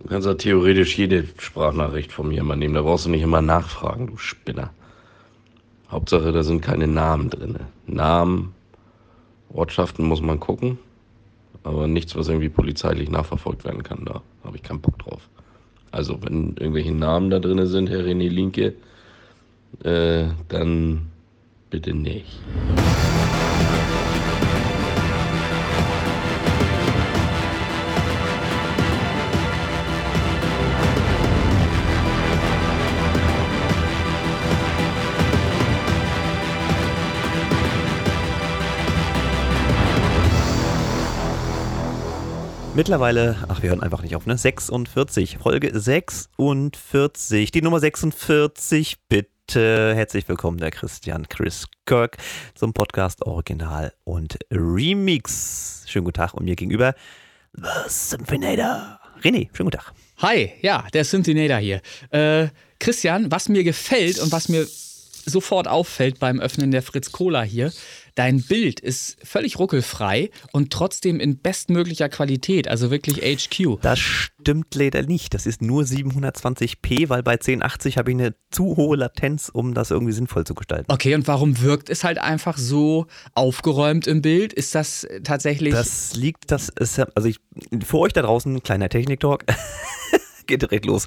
Du kannst ja theoretisch jede Sprachnachricht von mir immer nehmen. Da brauchst du nicht immer nachfragen, du Spinner. Hauptsache, da sind keine Namen drin. Namen, Ortschaften muss man gucken. Aber nichts, was irgendwie polizeilich nachverfolgt werden kann. Da habe ich keinen Bock drauf. Also, wenn irgendwelche Namen da drin sind, Herr René Linke, äh, dann bitte nicht. Mittlerweile, ach, wir hören einfach nicht auf, ne? 46, Folge 46, die Nummer 46, bitte. Herzlich willkommen, der Christian Chris Kirk zum Podcast Original und Remix. Schönen guten Tag und mir gegenüber The Symphinator. René, schönen guten Tag. Hi, ja, der Symphinator hier. Äh, Christian, was mir gefällt und was mir sofort auffällt beim Öffnen der Fritz Cola hier, dein Bild ist völlig ruckelfrei und trotzdem in bestmöglicher Qualität, also wirklich HQ. Das stimmt leider nicht. Das ist nur 720p, weil bei 1080 habe ich eine zu hohe Latenz, um das irgendwie sinnvoll zu gestalten. Okay, und warum wirkt es halt einfach so aufgeräumt im Bild? Ist das tatsächlich. Das liegt, das ist, also ich, für euch da draußen, kleiner Technik-Talk. geht direkt los.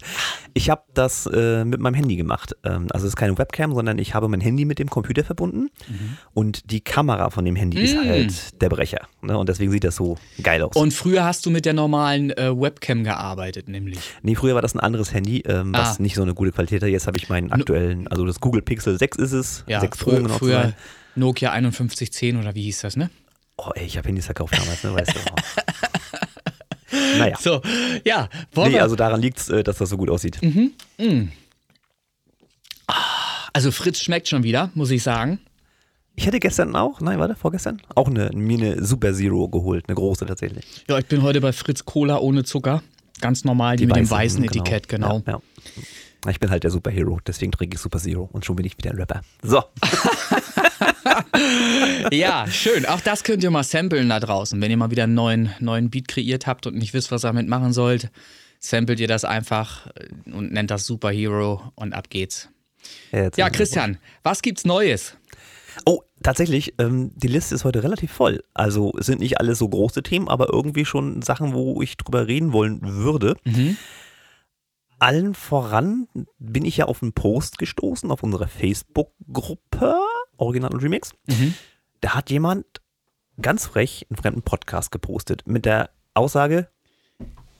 Ich habe das äh, mit meinem Handy gemacht. Ähm, also es ist keine Webcam, sondern ich habe mein Handy mit dem Computer verbunden mhm. und die Kamera von dem Handy mhm. ist halt der Brecher. Ne? Und deswegen sieht das so geil aus. Und früher hast du mit der normalen äh, Webcam gearbeitet, nämlich? Nee, früher war das ein anderes Handy, ähm, was ah. nicht so eine gute Qualität hat. Jetzt habe ich meinen aktuellen, also das Google Pixel 6 ist es. Ja, 6 früher, genau früher Nokia 5110 oder wie hieß das, ne? Oh ey, ich habe Handys verkauft damals, ne? Weißt du. Naja. So, ja. Nee, also daran liegt es, äh, dass das so gut aussieht. Mhm. Mhm. Also Fritz schmeckt schon wieder, muss ich sagen. Ich hätte gestern auch, nein, warte, vorgestern, auch eine, mir eine Super Zero geholt, eine große tatsächlich. Ja, ich bin heute bei Fritz Cola ohne Zucker. Ganz normal, die, die mit weißen, dem weißen genau. Etikett, genau. Ja, ja. Ich bin halt der Superhero, deswegen trinke ich Super Zero und schon bin ich wieder ein Rapper. So. ja, schön. Auch das könnt ihr mal samplen da draußen. Wenn ihr mal wieder einen neuen, neuen Beat kreiert habt und nicht wisst, was ihr damit machen sollt, samplet ihr das einfach und nennt das Superhero und ab geht's. Ja, ja Christian, was gibt's Neues? Oh, tatsächlich, ähm, die Liste ist heute relativ voll. Also es sind nicht alles so große Themen, aber irgendwie schon Sachen, wo ich drüber reden wollen würde. Mhm. Allen voran bin ich ja auf einen Post gestoßen auf unserer Facebook-Gruppe Original und Remix. Mhm. Da hat jemand ganz frech einen fremden Podcast gepostet mit der Aussage,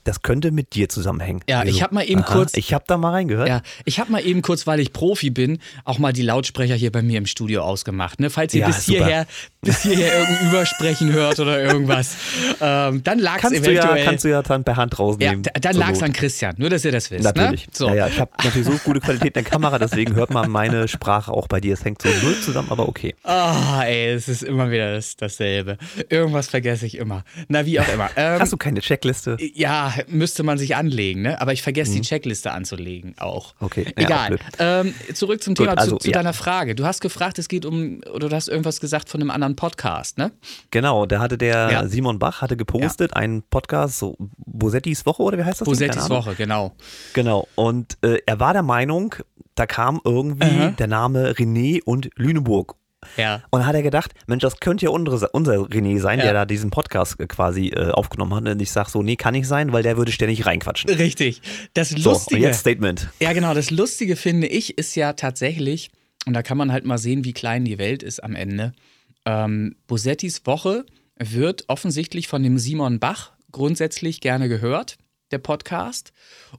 das könnte mit dir zusammenhängen. Ja, also, ich habe mal eben aha, kurz. Ich habe da mal reingehört. Ja, ich habe mal eben kurz, weil ich Profi bin, auch mal die Lautsprecher hier bei mir im Studio ausgemacht. Ne? Falls ihr ja, bis, hierher, bis hierher irgendein Übersprechen hört oder irgendwas, ähm, dann lag es eventuell. Ja, kannst du ja dann per Hand rausnehmen. Ja, dann lag es an Christian, nur dass ihr das wisst. Ne? Natürlich. Ne? So. Ja, ja, ich habe natürlich so gute Qualität in der Kamera, deswegen hört man meine Sprache auch bei dir. Es hängt so null zusammen, aber okay. Ah, oh, ey, es ist immer wieder das, dasselbe. Irgendwas vergesse ich immer. Na, wie auch immer. Ähm, Hast du keine Checkliste? Ja, müsste man sich anlegen, ne? Aber ich vergesse mhm. die Checkliste anzulegen auch. Okay. Egal. Ja, ähm, zurück zum Thema, Gut, also, zu, zu ja. deiner Frage. Du hast gefragt, es geht um, oder du hast irgendwas gesagt von einem anderen Podcast, ne? Genau, da hatte der ja. Simon Bach hatte gepostet, einen Podcast, so Bosettis Woche oder wie heißt das? Bosettis Woche, genau. Genau. Und äh, er war der Meinung, da kam irgendwie -huh. der Name René und Lüneburg ja. Und dann hat er gedacht, Mensch, das könnte ja unsere, unser René sein, ja. der da diesen Podcast quasi äh, aufgenommen hat. Und ich sage so, nee, kann nicht sein, weil der würde ständig reinquatschen. Richtig. Das Lustige. So, jetzt Statement. Ja, genau. Das Lustige finde ich ist ja tatsächlich, und da kann man halt mal sehen, wie klein die Welt ist am Ende. Ähm, Bosettis Woche wird offensichtlich von dem Simon Bach grundsätzlich gerne gehört der Podcast.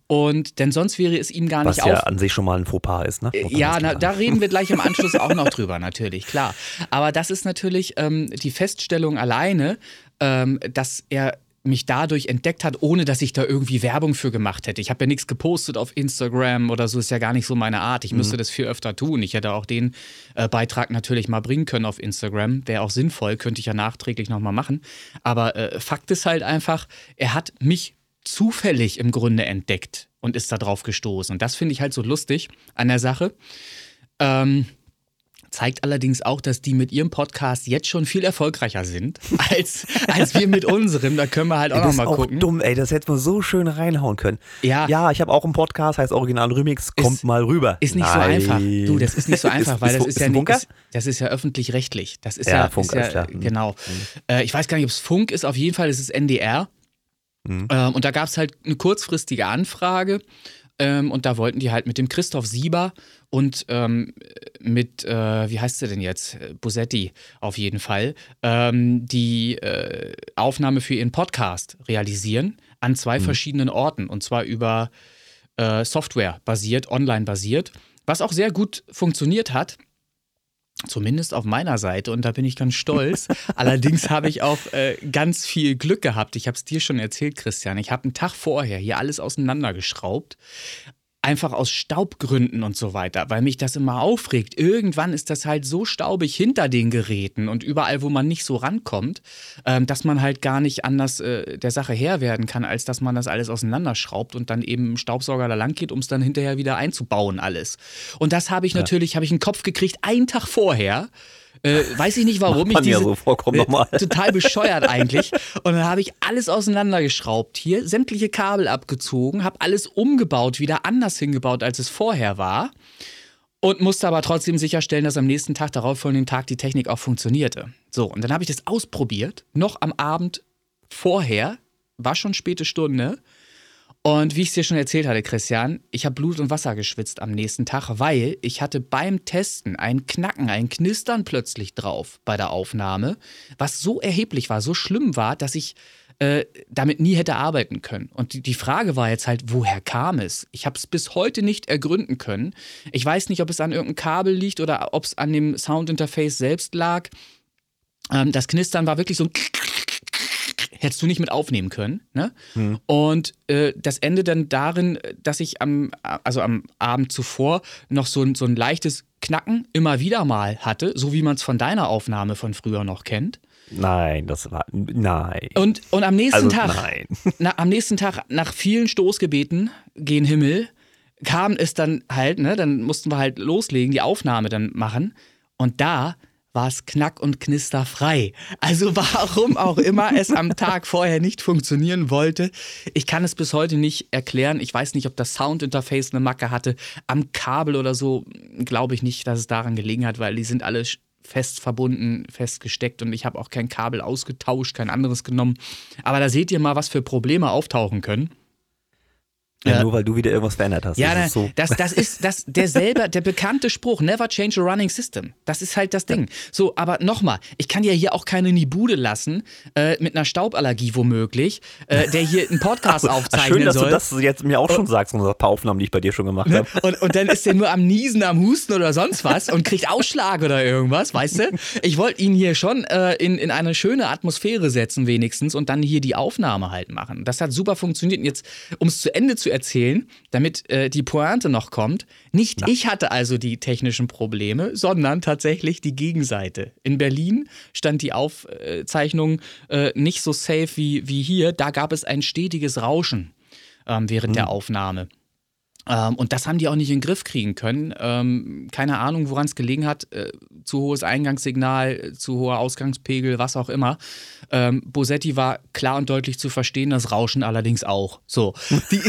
Und denn sonst wäre es ihm gar Was nicht Was ja an sich schon mal ein Fauxpas ist, ne? Ja, na, da reden wir gleich im Anschluss auch noch drüber, natürlich, klar. Aber das ist natürlich ähm, die Feststellung alleine, ähm, dass er mich dadurch entdeckt hat, ohne dass ich da irgendwie Werbung für gemacht hätte. Ich habe ja nichts gepostet auf Instagram oder so, ist ja gar nicht so meine Art. Ich mhm. müsste das viel öfter tun. Ich hätte auch den äh, Beitrag natürlich mal bringen können auf Instagram. Wäre auch sinnvoll, könnte ich ja nachträglich nochmal machen. Aber äh, Fakt ist halt einfach, er hat mich zufällig im Grunde entdeckt und ist da drauf gestoßen. Und das finde ich halt so lustig an der Sache. Ähm, zeigt allerdings auch, dass die mit ihrem Podcast jetzt schon viel erfolgreicher sind als, als wir mit unserem. Da können wir halt auch nochmal gucken. dumm, ey, das hätten wir so schön reinhauen können. Ja. Ja, ich habe auch einen Podcast, heißt Original Remix, kommt Ist- mal rüber. Ist nicht so Nein. einfach. Du, das ist nicht so einfach, Ist- weil ist- das ist, ja nicht, das, ist ja öffentlich-rechtlich. Das ist Ja, ja, Funk, ist ja klar. Mhm. genau. Äh, ich weiß gar nicht, ob es Funk ist. Auf jeden Fall ist es NDR. Mhm. Ähm, und da gab es halt eine kurzfristige Anfrage. Ähm, und da wollten die halt mit dem Christoph Sieber und ähm, mit, äh, wie heißt sie denn jetzt? Bosetti auf jeden Fall, ähm, die äh, Aufnahme für ihren Podcast realisieren an zwei verschiedenen Orten. Und zwar über äh, Software basiert, online basiert, was auch sehr gut funktioniert hat. Zumindest auf meiner Seite und da bin ich ganz stolz. Allerdings habe ich auch äh, ganz viel Glück gehabt. Ich habe es dir schon erzählt, Christian. Ich habe einen Tag vorher hier alles auseinandergeschraubt. Einfach aus Staubgründen und so weiter, weil mich das immer aufregt. Irgendwann ist das halt so staubig hinter den Geräten und überall, wo man nicht so rankommt, ähm, dass man halt gar nicht anders äh, der Sache Herr werden kann, als dass man das alles auseinanderschraubt und dann eben im Staubsauger da lang geht, um es dann hinterher wieder einzubauen alles. Und das habe ich natürlich, habe ich einen Kopf gekriegt, einen Tag vorher. Äh, weiß ich nicht, warum ich diese, so vollkommen äh, total bescheuert eigentlich. Und dann habe ich alles auseinandergeschraubt hier, sämtliche Kabel abgezogen, habe alles umgebaut, wieder anders hingebaut, als es vorher war. Und musste aber trotzdem sicherstellen, dass am nächsten Tag, darauf folgenden Tag, die Technik auch funktionierte. So, und dann habe ich das ausprobiert, noch am Abend vorher, war schon späte Stunde. Und wie ich es dir schon erzählt hatte, Christian, ich habe Blut und Wasser geschwitzt am nächsten Tag, weil ich hatte beim Testen ein Knacken, ein Knistern plötzlich drauf bei der Aufnahme, was so erheblich war, so schlimm war, dass ich äh, damit nie hätte arbeiten können. Und die, die Frage war jetzt halt, woher kam es? Ich habe es bis heute nicht ergründen können. Ich weiß nicht, ob es an irgendeinem Kabel liegt oder ob es an dem Soundinterface selbst lag. Ähm, das Knistern war wirklich so ein hättest du nicht mit aufnehmen können. Ne? Und äh, das Ende dann darin, dass ich am, also am Abend zuvor noch so ein, so ein leichtes Knacken immer wieder mal hatte, so wie man es von deiner Aufnahme von früher noch kennt. Nein, das war. Nein. Und, und am nächsten Also, Tag, nein. na, am nächsten Tag, nach vielen Stoßgebeten gen Himmel, kam es dann halt, ne, dann mussten wir halt loslegen, die Aufnahme dann machen. Und da war es knack- und knisterfrei. Also warum auch immer es am Tag vorher nicht funktionieren wollte. Ich kann es bis heute nicht erklären. Ich weiß nicht, ob das Soundinterface eine Macke hatte. Am Kabel oder so glaube ich nicht, dass es daran gelegen hat, weil die sind alle fest verbunden, fest gesteckt und ich habe auch kein Kabel ausgetauscht, kein anderes genommen. Aber da seht ihr mal, was für Probleme auftauchen können. Ja, Ja. nur weil du wieder irgendwas verändert hast. Ja, das ne, ist so. das, das ist das, derselbe, der bekannte Spruch, never change a running system. Das ist halt das Ding. So, aber nochmal, ich kann ja hier auch keine in die Bude lassen, äh, mit einer Stauballergie womöglich, äh, der hier einen Podcast Ah, aufzeichnen schön, dass soll. du das jetzt mir auch schon sagst, und ein paar Aufnahmen, die ich bei dir schon gemacht Ne? habe. Und, und dann ist er nur am Niesen, am Husten oder sonst was und kriegt Ausschlag oder irgendwas, weißt du? Ich wollte ihn hier schon äh, in, in eine schöne Atmosphäre setzen, wenigstens, und dann hier die Aufnahme halt machen. Das hat super funktioniert. Und jetzt, um es zu Ende zu erzählen, damit äh, die Pointe noch kommt, nicht ich hatte also die technischen Probleme, sondern tatsächlich die Gegenseite. In Berlin stand die Aufzeichnung äh, nicht so safe wie, wie hier. Da gab es ein stetiges Rauschen ähm, während der Aufnahme. Ähm, und das haben die auch nicht in den Griff kriegen können. Ähm, keine Ahnung, woran es gelegen hat. Äh, zu hohes Eingangssignal, äh, zu hoher Ausgangspegel, was auch immer. Ähm, Bosetti war klar und deutlich zu verstehen, das Rauschen allerdings auch. So. Die,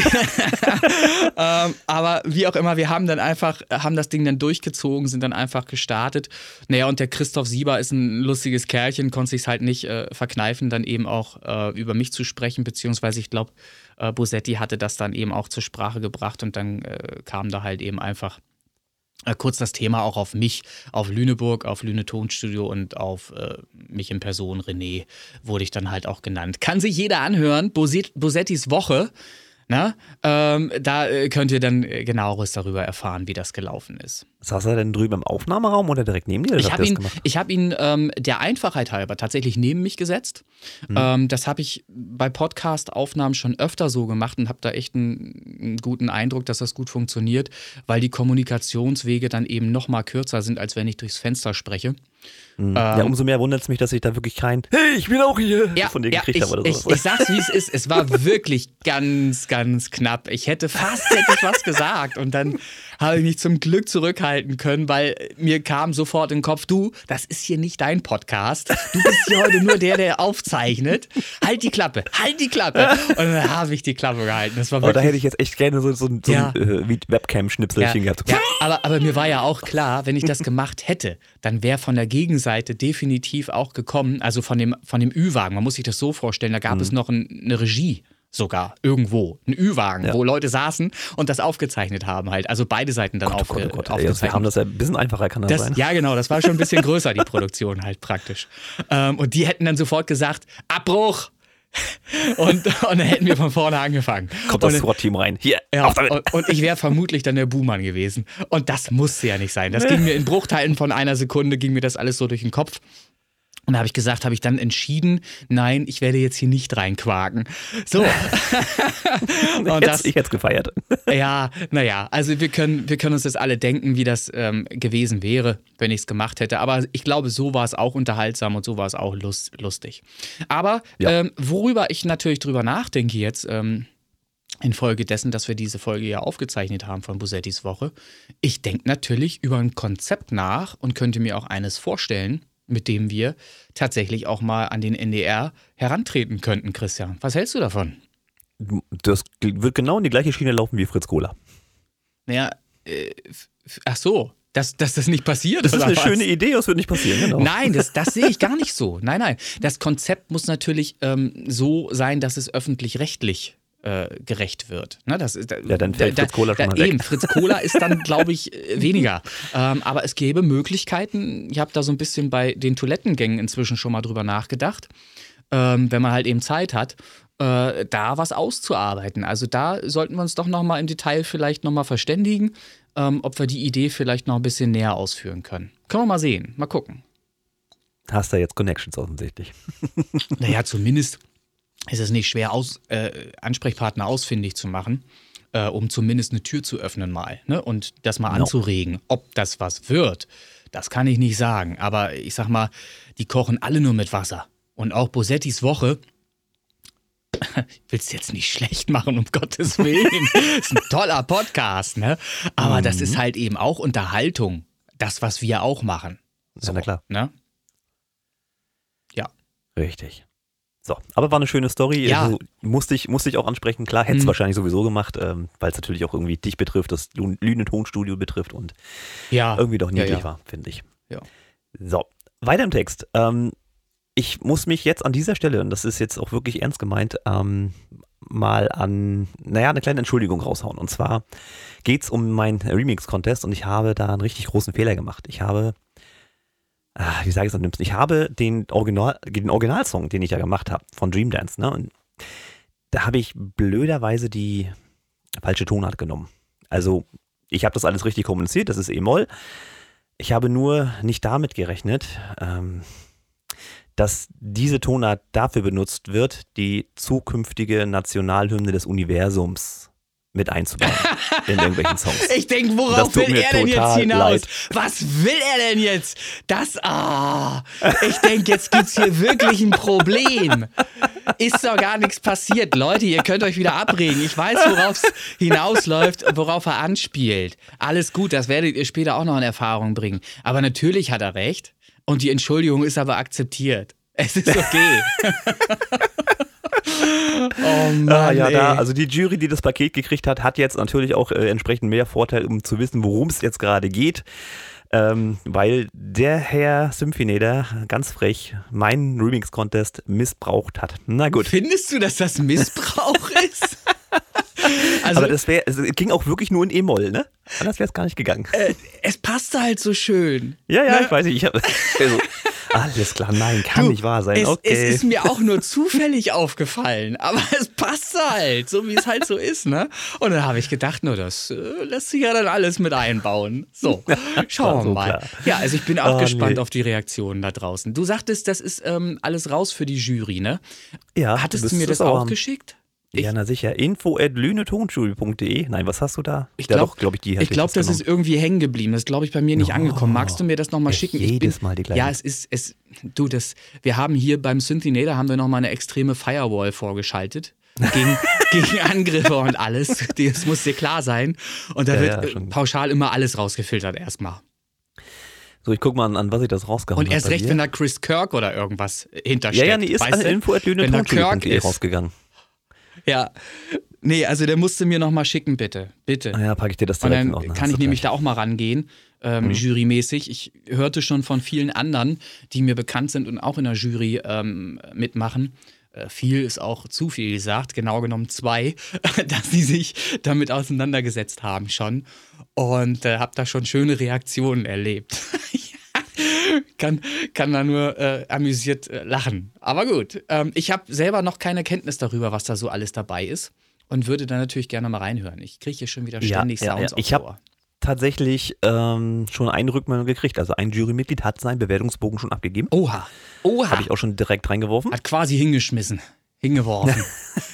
ähm, aber wie auch immer, wir haben dann einfach, haben das Ding dann durchgezogen, sind dann einfach gestartet. Naja, und der Christoph Sieber ist ein lustiges Kerlchen, konnte sich halt nicht äh, verkneifen, dann eben auch äh, über mich zu sprechen, beziehungsweise ich glaube, äh, Bosetti hatte das dann eben auch zur Sprache gebracht und dann äh, kam da halt eben einfach äh, kurz das Thema auch auf mich, auf Lüneburg, auf Lüne Tonstudio und auf äh, mich in Person, René, wurde ich dann halt auch genannt. Kann sich jeder anhören, Boset Bosettis Woche. Na, ähm, da äh, könnt ihr dann äh, genaueres darüber erfahren, wie das gelaufen ist. Saß er denn drüben im Aufnahmeraum oder direkt neben dir? Ich habe ihn, ich hab ihn ähm, der Einfachheit halber tatsächlich neben mich gesetzt. Mhm. Ähm, das habe ich bei Podcast-Aufnahmen schon öfter so gemacht und habe da echt einen, einen guten Eindruck, dass das gut funktioniert, weil die Kommunikationswege dann eben noch mal kürzer sind, als wenn ich durchs Fenster spreche. Mhm. ja, ähm, umso mehr wundert es mich, dass ich da wirklich kein Hey, ich bin auch hier Ja, von dir ja gekriegt ich, habe oder ich, so. ich sag's, wie es ist. Es war wirklich ganz, ganz knapp. Ich hätte fast hätte ich was gesagt und dann habe ich mich zum Glück zurückhalten können, weil mir kam sofort in den Kopf, du, das ist hier nicht dein Podcast. Du bist hier heute nur der, der aufzeichnet. Halt die Klappe, halt die Klappe. Und dann habe ich die Klappe gehalten. Das war Aber da hätte ich jetzt echt gerne so, so, so Ja. ein äh, Webcam-Schnipselchen ja, gehabt. ja, aber, aber mir war ja auch klar, wenn ich das gemacht hätte, dann wäre von der Gegenseite definitiv auch gekommen, also von dem, von dem Ü-Wagen. Man muss sich das so vorstellen, da gab es noch ein, eine Regie sogar irgendwo, ein Ü-Wagen, Ja. wo Leute saßen und das aufgezeichnet haben halt. Also beide Seiten dann Gott, oh aufge Gott, oh Gott. Ey, aufgezeichnet. wir haben das ja ein bisschen einfacher, kann das, Das, sein? ja, genau, das war schon ein bisschen größer, die Produktion halt praktisch. Ähm, und die hätten dann sofort gesagt, Abbruch! Und, und dann hätten wir von vorne angefangen. Kommt das SWAT-Team rein. Hier, ja, und, und ich wäre vermutlich dann der Buhmann gewesen. Und das musste ja nicht sein. Das ging mir in Bruchteilen von einer Sekunde, ging mir das alles so durch den Kopf. Und da habe ich gesagt, habe ich dann entschieden, nein, ich werde jetzt hier nicht reinquaken. So. und Jetzt, das, ich hätte gefeiert. ja, naja, also wir können, wir können uns das alle denken, wie das ähm, gewesen wäre, wenn ich es gemacht hätte. Aber ich glaube, so war es auch unterhaltsam und so war es auch lust, lustig. Aber Ja. ähm, worüber ich natürlich drüber nachdenke jetzt, ähm, infolgedessen, dass wir diese Folge ja aufgezeichnet haben von Busettis Woche, ich denke natürlich über ein Konzept nach und könnte mir auch eines vorstellen, mit dem wir tatsächlich auch mal an den NDR herantreten könnten, Christian. Was hältst du davon? Das wird genau in die gleiche Schiene laufen wie Fritz Kohler. Naja, äh, ach so, dass, dass das nicht passiert. Das ist eine was? schöne Idee, das wird nicht passieren. Genau. Nein, das, das sehe ich gar nicht so. Nein, nein. Das Konzept muss natürlich ähm, so sein, dass es öffentlich-rechtlich äh, gerecht wird. Ne, das, da, Ja, dann fällt da, Fritz Kohler schon da, mal weg. Eben, Fritz Kohler ist dann, glaube ich, äh, weniger. Ähm, aber es gäbe Möglichkeiten. Ich habe da so ein bisschen bei den Toilettengängen inzwischen schon mal drüber nachgedacht. Ähm, wenn man halt eben Zeit hat, äh, da was auszuarbeiten. Also da sollten wir uns doch nochmal im Detail vielleicht nochmal verständigen, ähm, ob wir die Idee vielleicht noch ein bisschen näher ausführen können. Können wir mal sehen, mal gucken. Hast da jetzt Connections offensichtlich. Naja, zumindest ist es nicht schwer, aus, äh, Ansprechpartner ausfindig zu machen, äh, um zumindest eine Tür zu öffnen mal ne? und das mal Genau. anzuregen. Ob das was wird, das kann ich nicht sagen. Aber ich sag mal, die kochen alle nur mit Wasser. Und auch Bosettis Woche. Ich will es jetzt nicht schlecht machen, um Gottes Willen. ist ein toller Podcast, ne? Aber das Mhm. ist halt eben auch Unterhaltung. Das, was wir auch machen. Ja, na klar. Ne? Ja. Richtig. So, aber war eine schöne Story. Ja. Also, musste, ich, musste ich auch ansprechen. Klar, hätte es Hm. wahrscheinlich sowieso gemacht, ähm, weil es natürlich auch irgendwie dich betrifft, das Lü- Lüne Tonstudio betrifft und Ja. irgendwie doch niedlich ja, ja. war, finde ich. Ja. So, weiter im Text. Ähm, ich muss mich jetzt an dieser Stelle, und das ist jetzt auch wirklich ernst gemeint, ähm, mal an, naja, eine kleine Entschuldigung raushauen. Und zwar geht es um meinen Remix-Contest und ich habe da einen richtig großen Fehler gemacht. Ich habe, wie sage ich es am dümmsten, ich habe den, Original, den Originalsong, den ich ja gemacht habe, von Dream Dance, ne? Und da habe ich blöderweise die falsche Tonart genommen. Also, ich habe das alles richtig kommuniziert, das ist E-Moll. Ich habe nur nicht damit gerechnet, ähm, dass diese Tonart dafür benutzt wird, die zukünftige Nationalhymne des Universums mit einzubauen in irgendwelchen Songs. Ich denke, worauf will er denn jetzt hinaus? leid. Was will er denn jetzt? Das, ah, ich denke, jetzt gibt's hier wirklich ein Problem. Ist doch gar nichts passiert. Leute, ihr könnt euch wieder abregen. Ich weiß, worauf es hinausläuft und worauf er anspielt. Alles gut, das werdet ihr später auch noch in Erfahrung bringen. Aber natürlich hat er recht. Und die Entschuldigung ist aber akzeptiert. Es ist okay. oh Mann, Ah, ja, da, also die Jury, die das Paket gekriegt hat, hat jetzt natürlich auch äh, entsprechend mehr Vorteil, um zu wissen, worum es jetzt gerade geht. Ähm, weil der Herr Symphonator ganz frech meinen Remix-Contest missbraucht hat. Na gut. Findest du, dass das Missbrauch ist? Also, Aber das wäre, es ging auch wirklich nur in E-Moll, ne? Anders wäre es gar nicht gegangen. äh, es passte halt so schön. ja, ja, ne? ich weiß nicht. Ich hab, also, alles klar, nein, kann Du, nicht wahr sein. Es, okay. es ist mir auch nur zufällig aufgefallen, aber es passte halt, so wie es halt so ist, ne? Und dann habe ich gedacht, nur das äh, lässt sich ja dann alles mit einbauen. So, schauen wir so mal. klar. Ja, also ich bin auch Oh, gespannt nee. auf die Reaktionen da draußen. Du sagtest, das ist ähm, alles raus für die Jury, ne? ja, Hattest du bist mir das auch am- geschickt? Ja, na sicher. Info at lünetonschule.de. Nein, was hast du da? Ich ja, glaub- doch, glaube ich, die Ich glaube, das genommen. ist irgendwie hängen geblieben. Das ist, glaube ich, bei mir nicht angekommen. Magst du mir das nochmal echt schicken? jedes ich bin, Mal die gleichen. Ja, es ist, es, du, das, wir haben hier beim Synthinator haben wir nochmal eine extreme Firewall vorgeschaltet. gegen, gegen Angriffe und alles. Das muss dir klar sein. Und da Ja, wird ja, äh, pauschal immer alles rausgefiltert erstmal. So, ich guck mal an, an was ich das rausgehauen Und habe. erst bei recht, wenn da Chris Kirk oder irgendwas hintersteckt. Ja, ja, nee, ist an Kirk info.lünetonschule.de ist. Ja. Nee, also der musste mir nochmal schicken, bitte. Bitte. Ah ja, packe ich dir das Und direkt dann in Ordnung. kann ich nämlich gleich. da auch mal rangehen, ähm, Mhm. jurymäßig. Ich hörte schon von vielen anderen, die mir bekannt sind und auch in der Jury ähm, mitmachen. Äh, viel ist auch zu viel gesagt, genau genommen zwei, dass sie sich damit auseinandergesetzt haben schon. Und äh, habe da schon schöne Reaktionen erlebt. kann, kann da nur äh, amüsiert äh, lachen. Aber gut, ähm, ich habe selber noch keine Kenntnis darüber, was da so alles dabei ist. Und würde da natürlich gerne mal reinhören. Ich kriege hier schon wieder Ja, ständig ja, Sounds ja. aufs Ich hab- Ohr. tatsächlich ähm, schon eine Rückmeldung gekriegt. Also ein Jurymitglied hat seinen Bewertungsbogen schon abgegeben. Oha. Oha. Habe ich auch schon direkt reingeworfen. Hat quasi hingeschmissen. Hingeworfen.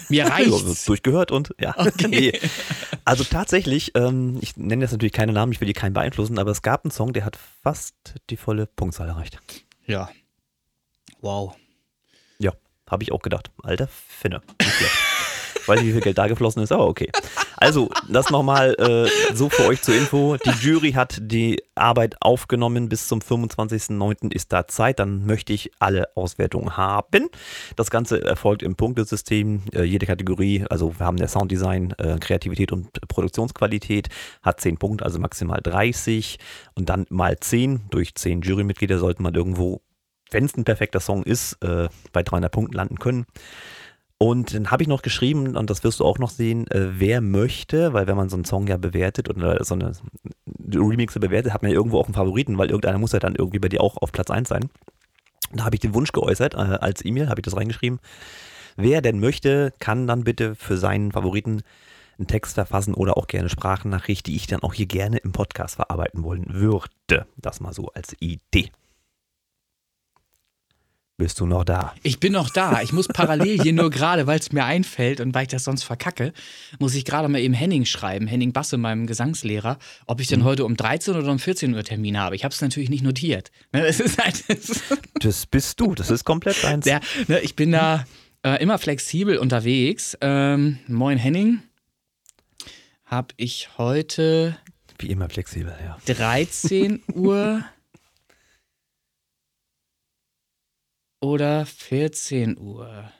Mir reicht's. durchgehört und ja. Okay. nee. Also tatsächlich, ähm, ich nenne jetzt natürlich keine Namen, ich will die keinen beeinflussen, aber es gab einen Song, der hat fast die volle Punktzahl erreicht. Ja. Wow. Ja, habe ich auch gedacht. Alter Finne. Weiß nicht, wie viel Geld da geflossen ist, aber okay. Also, das nochmal äh, so für euch zur Info. Die Jury hat die Arbeit aufgenommen. Bis zum 25.09. ist da Zeit. Dann möchte ich alle Auswertungen haben. Das Ganze erfolgt im Punktesystem. Äh, jede Kategorie, also wir haben der Sounddesign, äh, Kreativität und Produktionsqualität, hat 10 Punkte, also maximal 30. Und dann mal 10. Durch 10 Jurymitglieder sollte man irgendwo wenn es ein perfekter Song ist, äh, bei 300 Punkten landen können. Und dann habe ich noch geschrieben, und das wirst du auch noch sehen, äh, wer möchte, weil wenn man so einen Song ja bewertet oder so eine Remixe bewertet, hat man ja irgendwo auch einen Favoriten, weil irgendeiner muss ja dann irgendwie bei dir auch auf Platz 1 sein. Da habe ich den Wunsch geäußert, äh, als E-Mail habe ich das reingeschrieben. Wer denn möchte, kann dann bitte für seinen Favoriten einen Text verfassen oder auch gerne Sprachnachricht, die ich dann auch hier gerne im Podcast verarbeiten wollen würde. Das mal so als Idee. Bist du noch da? Ich bin noch da. Ich muss parallel hier nur gerade, weil es mir einfällt und weil ich das sonst verkacke, muss ich gerade mal eben Henning schreiben, Henning Basse, meinem Gesangslehrer, ob ich denn heute um 13 oder um 14 Uhr Termin habe. Ich habe es natürlich nicht notiert. Es ist halt, Das bist du, das ist komplett deins. der, ne, ich bin da äh, immer flexibel unterwegs. Ähm, moin Henning. Habe ich heute Wie immer flexibel, ja. 13 Uhr oder 14 Uhr?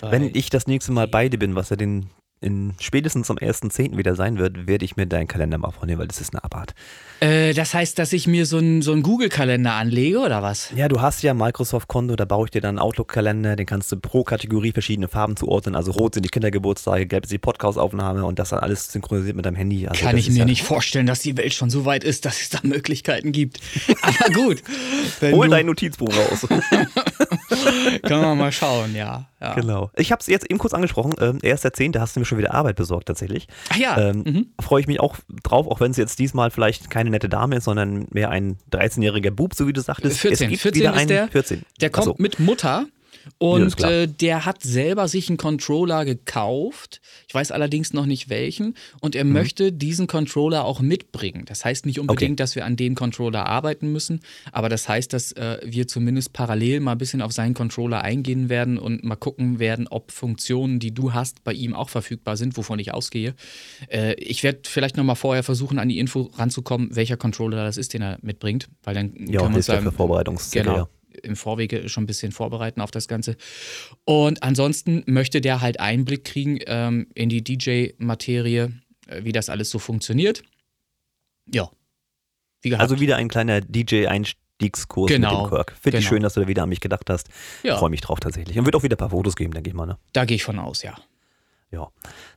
Wenn ich das nächste Mal bei dir bin, was ja den in spätestens am 1.10. wieder sein wird, werde ich mir deinen Kalender mal vornehmen, weil das ist eine Abart. Äh, das heißt, dass ich mir so einen so Google-Kalender anlege oder was? Ja, du hast ja ein Microsoft-Konto, da baue ich dir dann einen Outlook-Kalender, den kannst du pro Kategorie verschiedene Farben zuordnen. Also rot sind die Kindergeburtstage, gelb ist die Podcast-Aufnahme und das dann alles synchronisiert mit deinem Handy. Also Kann ich mir ja, nicht vorstellen, dass die Welt schon so weit ist, dass es da Möglichkeiten gibt. Aber gut, Hol dein Notizbuch raus. können wir mal schauen, ja. ja. genau. Ich habe es jetzt eben kurz angesprochen. Ähm, 1.10. hast du mir schon wieder Arbeit besorgt tatsächlich. Ach ja, Ähm, mhm. Freue ich mich auch drauf, auch wenn es jetzt diesmal vielleicht keine nette Dame ist, sondern mehr ein 13-jähriger Bub, so wie du sagtest. 14. Es gibt 14 wieder ist einen der. 14. Der kommt Achso. mit Mutter und klar. äh, der hat selber sich einen Controller gekauft. Ich weiß allerdings noch nicht welchen. Und Mhm. er möchte diesen Controller auch mitbringen. Das heißt nicht unbedingt, dass wir an dem Controller arbeiten müssen, aber das heißt, dass äh, wir zumindest parallel mal ein bisschen auf seinen Controller eingehen werden und mal gucken werden, ob Funktionen, die du hast, bei ihm auch verfügbar sind, wovon ich ausgehe. Äh, ich werde vielleicht noch mal vorher versuchen, an die Info ranzukommen, welcher Controller das ist, den er mitbringt, weil dann Ja, können wir uns ja da für Vorbereitungszwecke. Genau. Im Vorwege schon ein bisschen vorbereiten auf das Ganze. Und ansonsten möchte der halt Einblick kriegen ähm, in die DJ-Materie, äh, wie das alles so funktioniert. Ja. Wie. Also wieder ein kleiner DJ-Einstiegskurs Genau, mit dem Kirk. Finde ich genau. schön, dass du da wieder an mich gedacht hast. ja, Freue mich drauf tatsächlich. Und wird auch wieder ein paar Fotos geben, denke ich mal. Ne? da gehe ich von aus, ja. Ja,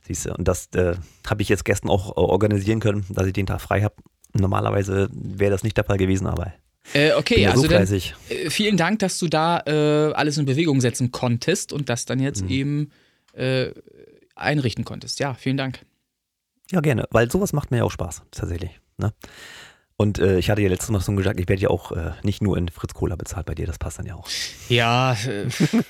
siehst du. Und das äh, habe ich jetzt gestern auch äh, organisieren können, dass ich den Tag frei habe. Normalerweise wäre das nicht der Fall gewesen, aber Äh, okay, ja also so dann, äh, vielen Dank, dass du da äh, alles in Bewegung setzen konntest und das dann jetzt Mhm. eben äh, einrichten konntest. Ja, vielen Dank. Ja, gerne, weil sowas macht mir ja auch Spaß, tatsächlich. Ne? Und äh, ich hatte ja letztes Mal schon gesagt, ich werde ja auch äh, nicht nur in Fritz Cola bezahlt bei dir, das passt dann ja auch. Ja, äh,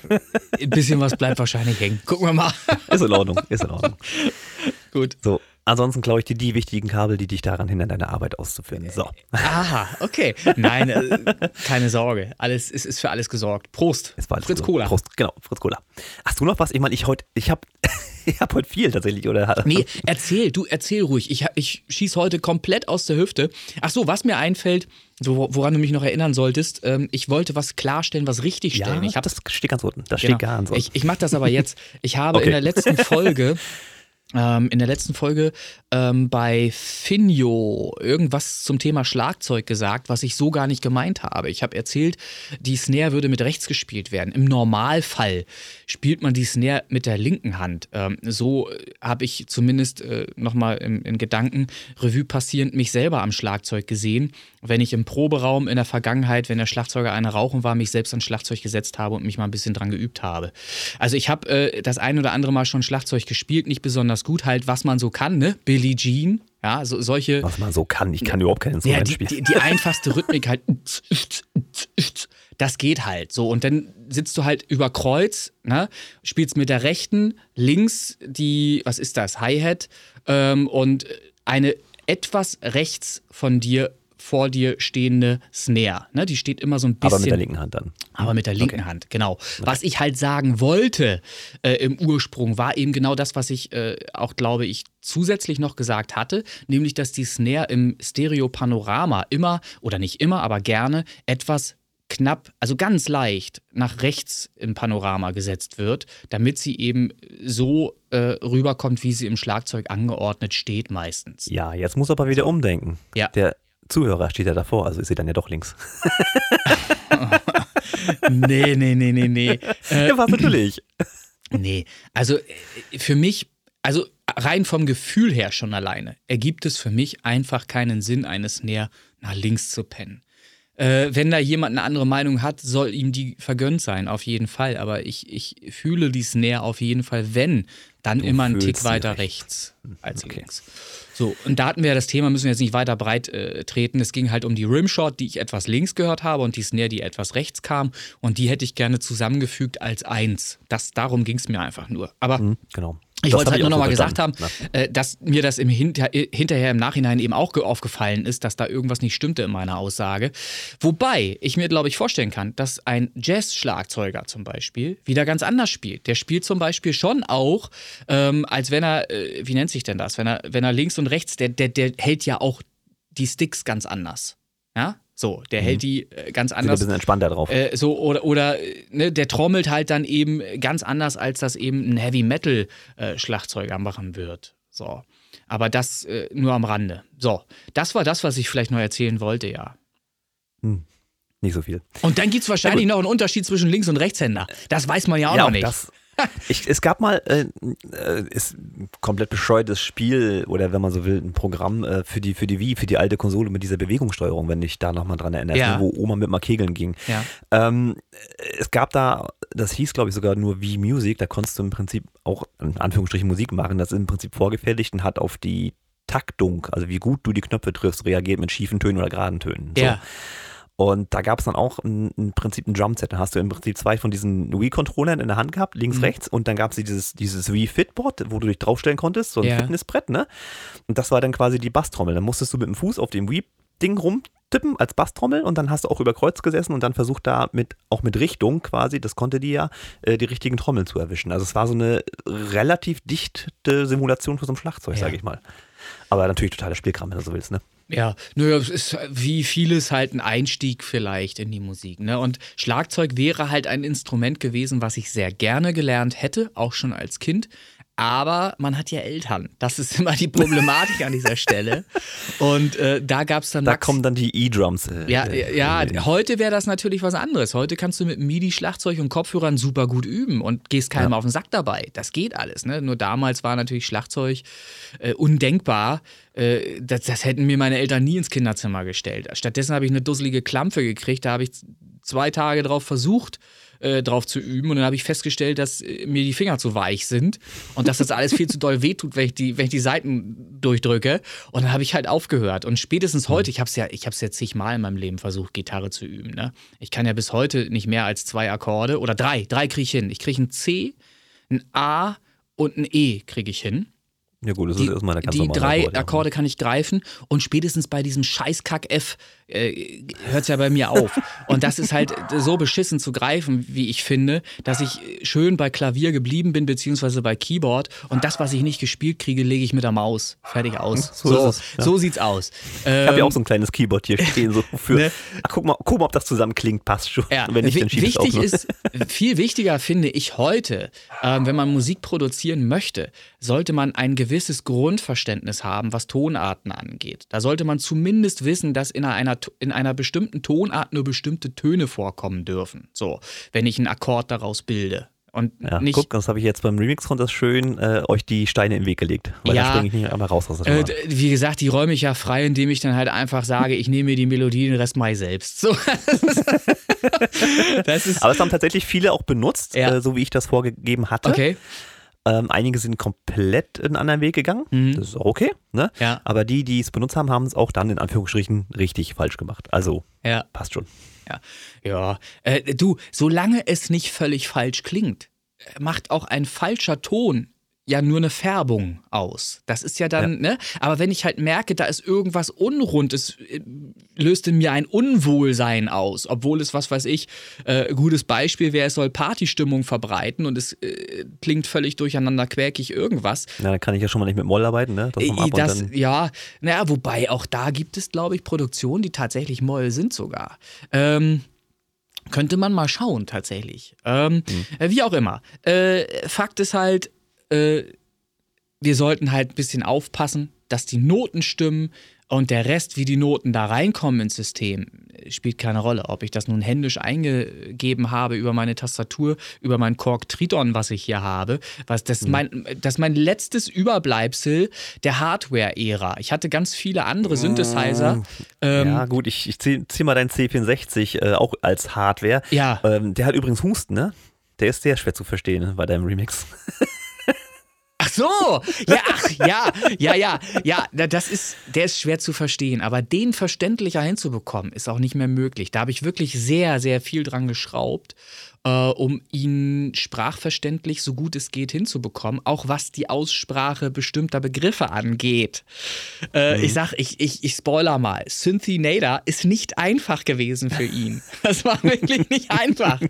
ein bisschen was bleibt wahrscheinlich hängen. Gucken wir mal. Ist in Ordnung, ist in Ordnung. Gut. So, Ansonsten klaue ich dir die wichtigen Kabel, die dich daran hindern, deine Arbeit auszuführen. So. Aha, okay. Nein, äh, keine Sorge. Alles, es ist für alles gesorgt. Prost. Alles Fritz. Cola. Prost, genau, Fritz Cola. Hast du noch was? Ich meine, ich heute, ich habe ich hab heute viel tatsächlich, oder? Nee, erzähl, du erzähl ruhig. Ich, ich schieß heute komplett aus der Hüfte. Ach so, was mir einfällt, so, woran du mich noch erinnern solltest, ähm, ich wollte was klarstellen, was richtig stellen. Ja, ich hab, das steht ganz unten. Das genau. steht ganz unten. Ich, ich mache das aber jetzt. Ich habe Okay. in der letzten Folge in der letzten Folge ähm, bei Finjo irgendwas zum Thema Schlagzeug gesagt, was ich so gar nicht gemeint habe. Ich habe erzählt, die Snare würde mit rechts gespielt werden. Im Normalfall spielt man die Snare mit der linken Hand. Ähm, so äh, habe ich zumindest äh, nochmal in, in Gedanken Revue passierend mich selber am Schlagzeug gesehen, wenn ich im Proberaum in der Vergangenheit, wenn der Schlagzeuger eine rauchen war, mich selbst ans Schlagzeug gesetzt habe und mich mal ein bisschen dran geübt habe. Also ich habe äh, das ein oder andere Mal schon Schlagzeug gespielt, nicht besonders gut, halt was man so kann, ne? Billie Jean, ja, so, solche. was man so kann. Ich kann überhaupt kein Ja, Instrument die, spielen. die, die einfachste Rhythmik halt. Das geht halt so. Und dann sitzt du halt über Kreuz, ne? spielst mit der rechten, links die, was ist das, Hi-Hat ähm, und eine etwas rechts von dir, vor dir stehende Snare. Ne? Die steht immer so ein bisschen. Aber mit der linken Hand dann. Aber mit der linken Okay. Hand, genau. Was ich halt sagen wollte äh, im Ursprung, war eben genau das, was ich äh, auch, glaube ich, zusätzlich noch gesagt hatte, nämlich, dass die Snare im Stereo-Panorama immer, oder nicht immer, aber gerne, etwas knapp, also ganz leicht nach rechts im Panorama gesetzt wird, damit sie eben so äh, rüberkommt, wie sie im Schlagzeug angeordnet steht meistens. Ja, jetzt muss aber wieder umdenken. Ja. Der Zuhörer steht ja davor, also ist sie dann ja doch links. Nee, nee, nee, nee, nee. Äh, ja, was natürlich. Nee, also äh, für mich, also rein vom Gefühl her schon alleine, ergibt es für mich einfach keinen Sinn, eine Snare nach links zu pennen. Äh, wenn da jemand eine andere Meinung hat, soll ihm die vergönnt sein, auf jeden Fall. Aber ich, ich fühle die Snare auf jeden Fall, wenn, dann Du immer einen Tick weiter rechts. rechts als Okay. links. So, und da hatten wir ja das Thema, müssen wir jetzt nicht weiter breit äh, treten. Es ging halt um die Rimshot, die ich etwas links gehört habe und die Snare, die etwas rechts kam. Und die hätte ich gerne zusammengefügt als eins. Das, darum ging es mir einfach nur. Aber Hm, genau. Ich Das wollte halt nur auch noch so mal gesagt haben, verstanden. äh, dass mir das im Hinter äh, hinterher im Nachhinein eben auch ge- aufgefallen ist, dass da irgendwas nicht stimmte in meiner Aussage. Wobei ich mir, glaube ich, vorstellen kann, dass ein Jazz-Schlagzeuger zum Beispiel wieder ganz anders spielt. Der spielt zum Beispiel schon auch, ähm, als wenn er, äh, wie nennt sich denn das? Wenn er, wenn er links und rechts, der, der, der hält ja auch die Sticks ganz anders. Ja? So, der hält die äh, ganz Sind ein anders. bisschen entspannter drauf. Äh, so, oder, oder ne, der trommelt halt dann eben ganz anders, als das eben ein Heavy Metal äh, Schlagzeuger machen wird. So. Aber das äh, nur am Rande. So, das war das, was ich vielleicht noch erzählen wollte, ja. Nicht so viel. Und dann gibt es wahrscheinlich noch einen Unterschied zwischen Links- und Rechtshänder. Das weiß man ja auch ja, noch nicht. das. Ich, es gab mal äh, äh, ist ein komplett bescheuertes Spiel oder wenn man so will, ein Programm äh, für die für die Wii, für die alte Konsole mit dieser Bewegungssteuerung, wenn ich da nochmal dran erinnere, Ja. wo Oma mit mal Kegeln ging. ja. Ähm, es gab da, das hieß glaube ich sogar nur Wii Music, da konntest du im Prinzip auch in Anführungsstrichen Musik machen, das ist im Prinzip vorgefertigt und hat auf die Taktung, also wie gut du die Knöpfe triffst, reagiert mit schiefen Tönen oder geraden Tönen. So. Ja. Und da gab es dann auch ein, im Prinzip ein Drumset. Da hast du im Prinzip zwei von diesen Wii-Controllern in der Hand gehabt, links, Mhm. rechts. Und dann gab es dieses, dieses Wii-Fitboard, wo du dich draufstellen konntest, so ein Ja. Fitnessbrett, ne? Und das war dann quasi die Basstrommel. Dann musstest du mit dem Fuß auf dem Wii-Ding rumtippen als Basstrommel und dann hast du auch über Kreuz gesessen und dann versucht da mit, auch mit Richtung quasi, das konnte die ja, äh, die richtigen Trommeln zu erwischen. Also es war so eine relativ dichte Simulation für so ein Schlagzeug, Ja. sage ich mal. Aber natürlich totaler Spielkram, wenn du so willst, ne? Ja, nö, es ist wie vieles halt ein Einstieg vielleicht in die Musik. Ne? Und Schlagzeug wäre halt ein Instrument gewesen, was ich sehr gerne gelernt hätte, auch schon als Kind. Aber man hat ja Eltern. Das ist immer die Problematik an dieser Stelle. Und äh, da gab es dann. Da Max- kommen dann die E-Drums. Äh, ja, äh, ja, heute wäre das natürlich was anderes. Heute kannst du mit MIDI-Schlagzeug und Kopfhörern super gut üben und gehst keinem auf den Sack dabei. Das geht alles. Ne? Nur damals war natürlich Schlagzeug äh, undenkbar. Äh, das, das hätten mir meine Eltern nie ins Kinderzimmer gestellt. Stattdessen habe ich eine dusselige Klampfe gekriegt. Da habe ich zwei Tage drauf versucht, äh, drauf zu üben. Und dann habe ich festgestellt, dass äh, mir die Finger zu weich sind und dass das alles viel zu doll wehtut, wenn ich die, wenn ich die Seiten durchdrücke. Und dann habe ich halt aufgehört. Und spätestens heute, ich habe es ja, ich habe es ja zigmal in meinem Leben versucht, Gitarre zu üben. Ne? Ich kann ja bis heute nicht mehr als zwei Akkorde oder drei. Drei kriege ich hin. Ich kriege ein C, ein A und ein E kriege ich hin. Ja gut, das die, ist erstmal eine ganz die drei Akkorde. Akkorde kann ich greifen und spätestens bei diesem scheiß Kack F äh, hört es ja bei mir auf. Und das ist halt so beschissen zu greifen, wie ich finde, dass ich schön bei Klavier geblieben bin, beziehungsweise bei Keyboard. Und das, was ich nicht gespielt kriege, lege ich mit der Maus. Fertig aus. So So, es, ja. so sieht's aus. Ich habe ja Ähm, auch so ein kleines Keyboard hier stehen, so für. Ne? Ah, guck, mal, guck mal, ob das zusammen klingt, passt schon. Ja, wenn nicht, dann wichtig ist, viel wichtiger finde ich heute, ähm, wenn man Musik produzieren möchte, sollte man ein gewisses Grundverständnis haben, was Tonarten angeht. Da sollte man zumindest wissen, dass in einer, in einer bestimmten Tonart nur bestimmte Töne vorkommen dürfen. So, wenn ich einen Akkord daraus bilde. Und Ja, nicht, guck, das habe ich jetzt beim Remix das schön äh, euch die Steine im Weg gelegt. Weil Ja. da springe ich nicht einmal raus aus der äh, wie gesagt, die räume ich ja frei, indem ich dann halt einfach sage, ich nehme mir die Melodie, den Rest mache ich selbst. So. das ist, Aber es haben tatsächlich viele auch benutzt, Ja. äh, so wie ich das vorgegeben hatte. okay. Ähm, einige sind komplett einen anderen Weg gegangen. Mhm. Das ist auch okay. Ne? Ja. Aber die, die es benutzt haben, haben es auch dann in Anführungsstrichen richtig falsch gemacht. Also Ja. passt schon. Ja, ja. Äh, du, solange es nicht völlig falsch klingt, äh, macht auch ein falscher Ton ja nur eine Färbung aus. Das ist ja dann, ne? Aber wenn ich halt merke, da ist irgendwas unrund, es äh, löst in mir ein Unwohlsein aus, obwohl es, was weiß ich, äh, gutes Beispiel wäre, es soll Partystimmung verbreiten und es äh, klingt völlig durcheinander quäkig irgendwas. Na, dann kann ich ja schon mal nicht mit Moll arbeiten, ne? Das und Das, ja, naja, wobei auch da gibt es, glaube ich, Produktionen, die tatsächlich Moll sind sogar. Ähm, könnte man mal schauen, tatsächlich. Ähm, äh, Wie auch immer. Äh, Fakt ist halt, äh, wir sollten halt ein bisschen aufpassen, dass die Noten stimmen und der Rest, wie die Noten da reinkommen ins System, äh, spielt keine Rolle. Ob ich das nun händisch eingegeben habe über meine Tastatur, über mein Korg Triton, was ich hier habe, was das, mein, das ist mein letztes Überbleibsel der Hardware-Ära. Ich hatte ganz viele andere Synthesizer. Ähm, ja, gut, ich, ich zieh, zieh mal deinen C64 äh, auch als Hardware. Ja. Ähm, der hat übrigens Husten, ne? Der ist sehr schwer zu verstehen bei deinem Remix. Ach so, ja, ach, ja, ja, ja, ja, das ist, der ist schwer zu verstehen, aber den verständlicher hinzubekommen, ist auch nicht mehr möglich. Da habe ich wirklich sehr, sehr viel dran geschraubt, äh, um ihn sprachverständlich so gut es geht hinzubekommen, auch was die Aussprache bestimmter Begriffe angeht. Äh, Ich sag, ich, ich, ich spoiler mal, Synthinator ist nicht einfach gewesen für ihn. Das war wirklich nicht einfach.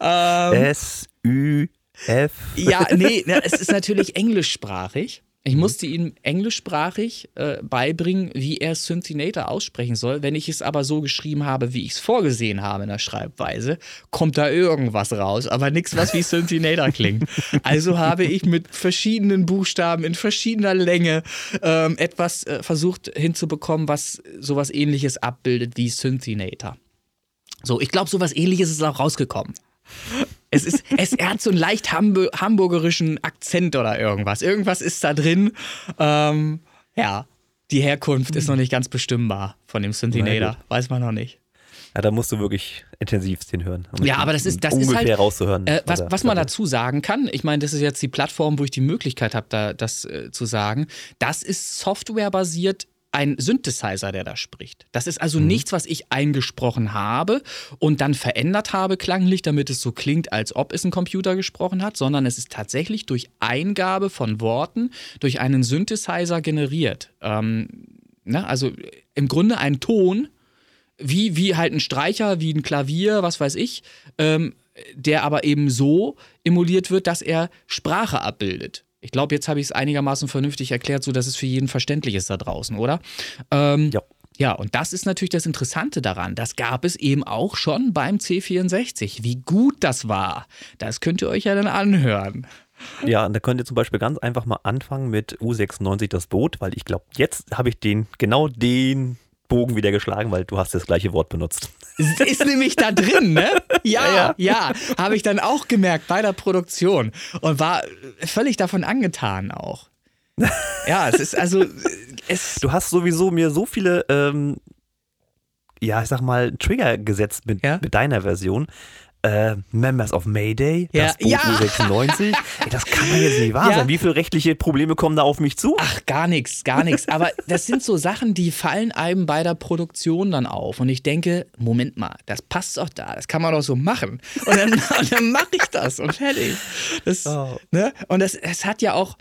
Ähm, S, Ü, F. ja, nee, es ist natürlich englischsprachig. Ich musste ihm englischsprachig äh, beibringen, wie er Synthinator aussprechen soll. Wenn ich es aber so geschrieben habe, wie ich es vorgesehen habe in der Schreibweise, kommt da irgendwas raus, aber nichts, was wie Synthinator klingt. Also habe ich mit verschiedenen Buchstaben in verschiedener Länge ähm, etwas äh, versucht hinzubekommen, was sowas ähnliches abbildet wie Synthinator. So, ich glaube, sowas ähnliches ist auch rausgekommen. Es ist, es, er hat so einen leicht Hambu hamburgerischen Akzent oder irgendwas. Irgendwas ist da drin. Ähm, ja, die Herkunft ist noch nicht ganz bestimmbar von dem Na Synthinator. Weiß man noch nicht. Ja, da musst du wirklich intensiv den hören. um Ja, aber das ist, das ist halt. rauszuhören. Äh, was, was man dazu sagen kann, ich meine, das ist jetzt die Plattform, wo ich die Möglichkeit habe, da, das äh, zu sagen. Das ist softwarebasiert ein Synthesizer, der da spricht. Das ist also nichts, was ich eingesprochen habe und dann verändert habe klanglich, damit es so klingt, als ob es ein Computer gesprochen hat, sondern es ist tatsächlich durch Eingabe von Worten durch einen Synthesizer generiert. Ähm, ne? Also im Grunde ein Ton, wie, wie halt ein Streicher, wie ein Klavier, was weiß ich, ähm, der aber eben so emuliert wird, dass er Sprache abbildet. Ich glaube, jetzt habe ich es einigermaßen vernünftig erklärt, sodass es für jeden verständlich ist da draußen, oder? Ähm, Ja. ja, und das ist natürlich das Interessante daran. Das gab es eben auch schon beim C64. Wie gut das war, das könnt ihr euch ja dann anhören. Ja, und da könnt ihr zum Beispiel ganz einfach mal anfangen mit U96 das Boot, weil ich glaube, jetzt habe ich den, genau den Bogen wieder geschlagen, weil du hast das gleiche Wort benutzt. Ist nämlich da drin, ne? Ja, ja, habe ich dann auch gemerkt bei der Produktion und war völlig davon angetan auch. Ja, es ist also es Du hast sowieso mir so viele, ähm, ja, ich sag mal, Trigger gesetzt mit, Ja. mit deiner Version. Äh, Members of Mayday, Ja. das Boot Ja. U96. Ey, das kann doch jetzt nicht wahr Ja. sein. Wie viele rechtliche Probleme kommen da auf mich zu? Ach, gar nichts, gar nichts. Aber das sind so Sachen, die fallen einem bei der Produktion dann auf. Und ich denke, Moment mal, das passt doch da, das kann man doch so machen. Und dann, dann mache ich das und fertig. Das, Oh. ne? Und das, es hat ja auch,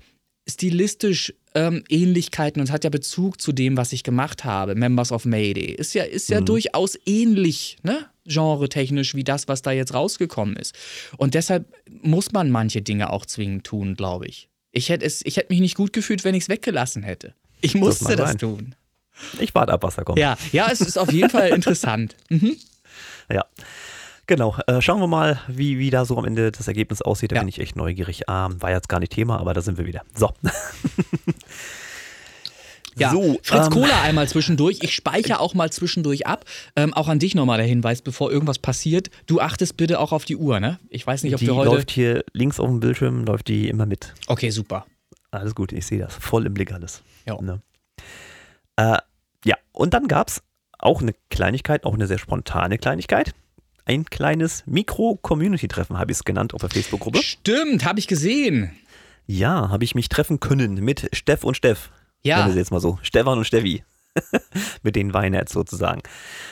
stilistisch ähm, Ähnlichkeiten und hat ja Bezug zu dem, was ich gemacht habe. Members of Mayday ist ja, ist ja mhm. durchaus ähnlich, ne? Genre-technisch wie das, was da jetzt rausgekommen ist. Und deshalb muss man manche Dinge auch zwingend tun, glaube ich. Ich hätte, es, ich hätte mich nicht gut gefühlt, wenn ich es weggelassen hätte. Ich musste das, das tun. Ich warte ab, was da kommt. Ja, ja, es ist auf jeden Fall interessant. Mhm. Ja. Genau, äh, schauen wir mal, wie, wie da so am Ende das Ergebnis aussieht. Da ja. bin ich echt neugierig. Ähm, war jetzt gar nicht Thema, aber da sind wir wieder. So. Ja, so, Fritz ähm, Cola einmal zwischendurch. Ich speichere auch mal zwischendurch ab. Ähm, auch an dich nochmal der Hinweis, bevor irgendwas passiert. Du achtest bitte auch auf die Uhr, ne? Ich weiß nicht, ob die wir heute. läuft hier links auf dem Bildschirm, läuft die immer mit. Okay, super. Alles gut, ich sehe das. Voll im Blick alles. Ja. Ne? Äh, ja, und dann gab es auch eine Kleinigkeit, auch eine sehr spontane Kleinigkeit ein kleines Mikro-Community-Treffen, habe ich es genannt, auf der Facebook-Gruppe. Stimmt, habe ich gesehen. Ja, habe ich mich treffen können mit Steff und Steff. Ja. Nennen wir sie jetzt mal so. Stefan und Steffi. mit den Weinerts sozusagen.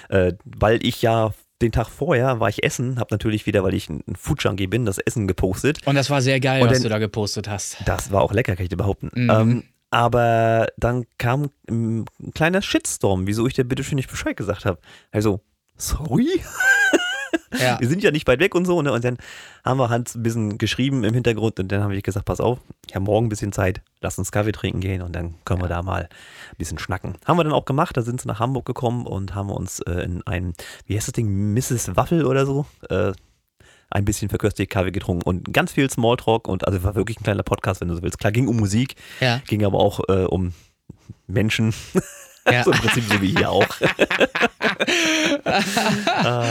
Äh, weil ich ja den Tag vorher war ich essen, habe natürlich wieder, weil ich ein Food Junkie bin, das Essen gepostet. Und das war sehr geil, und was dann, du da gepostet hast. Das war auch lecker, kann ich dir behaupten. Mhm. Ähm, aber dann kam ein kleiner Shitstorm, wieso ich dir bitte schön nicht Bescheid gesagt habe. Also, sorry? Ja. Wir sind ja nicht weit weg und so, ne? Und dann haben wir Hans ein bisschen geschrieben im Hintergrund und dann habe ich gesagt, pass auf, ich habe morgen ein bisschen Zeit, lass uns Kaffee trinken gehen und dann können wir da mal ein bisschen schnacken. Haben wir dann auch gemacht, da sind sie nach Hamburg gekommen und haben uns äh, in einem, wie heißt das Ding, Mrs. Waffel oder so, äh, ein bisschen verköstigt Kaffee getrunken und ganz viel Smalltalk und also war wirklich ein kleiner Podcast, wenn du so willst. Klar, ging um Musik, ja. ging aber auch äh, um Menschen. Ja. so im Prinzip so wie hier auch. ah,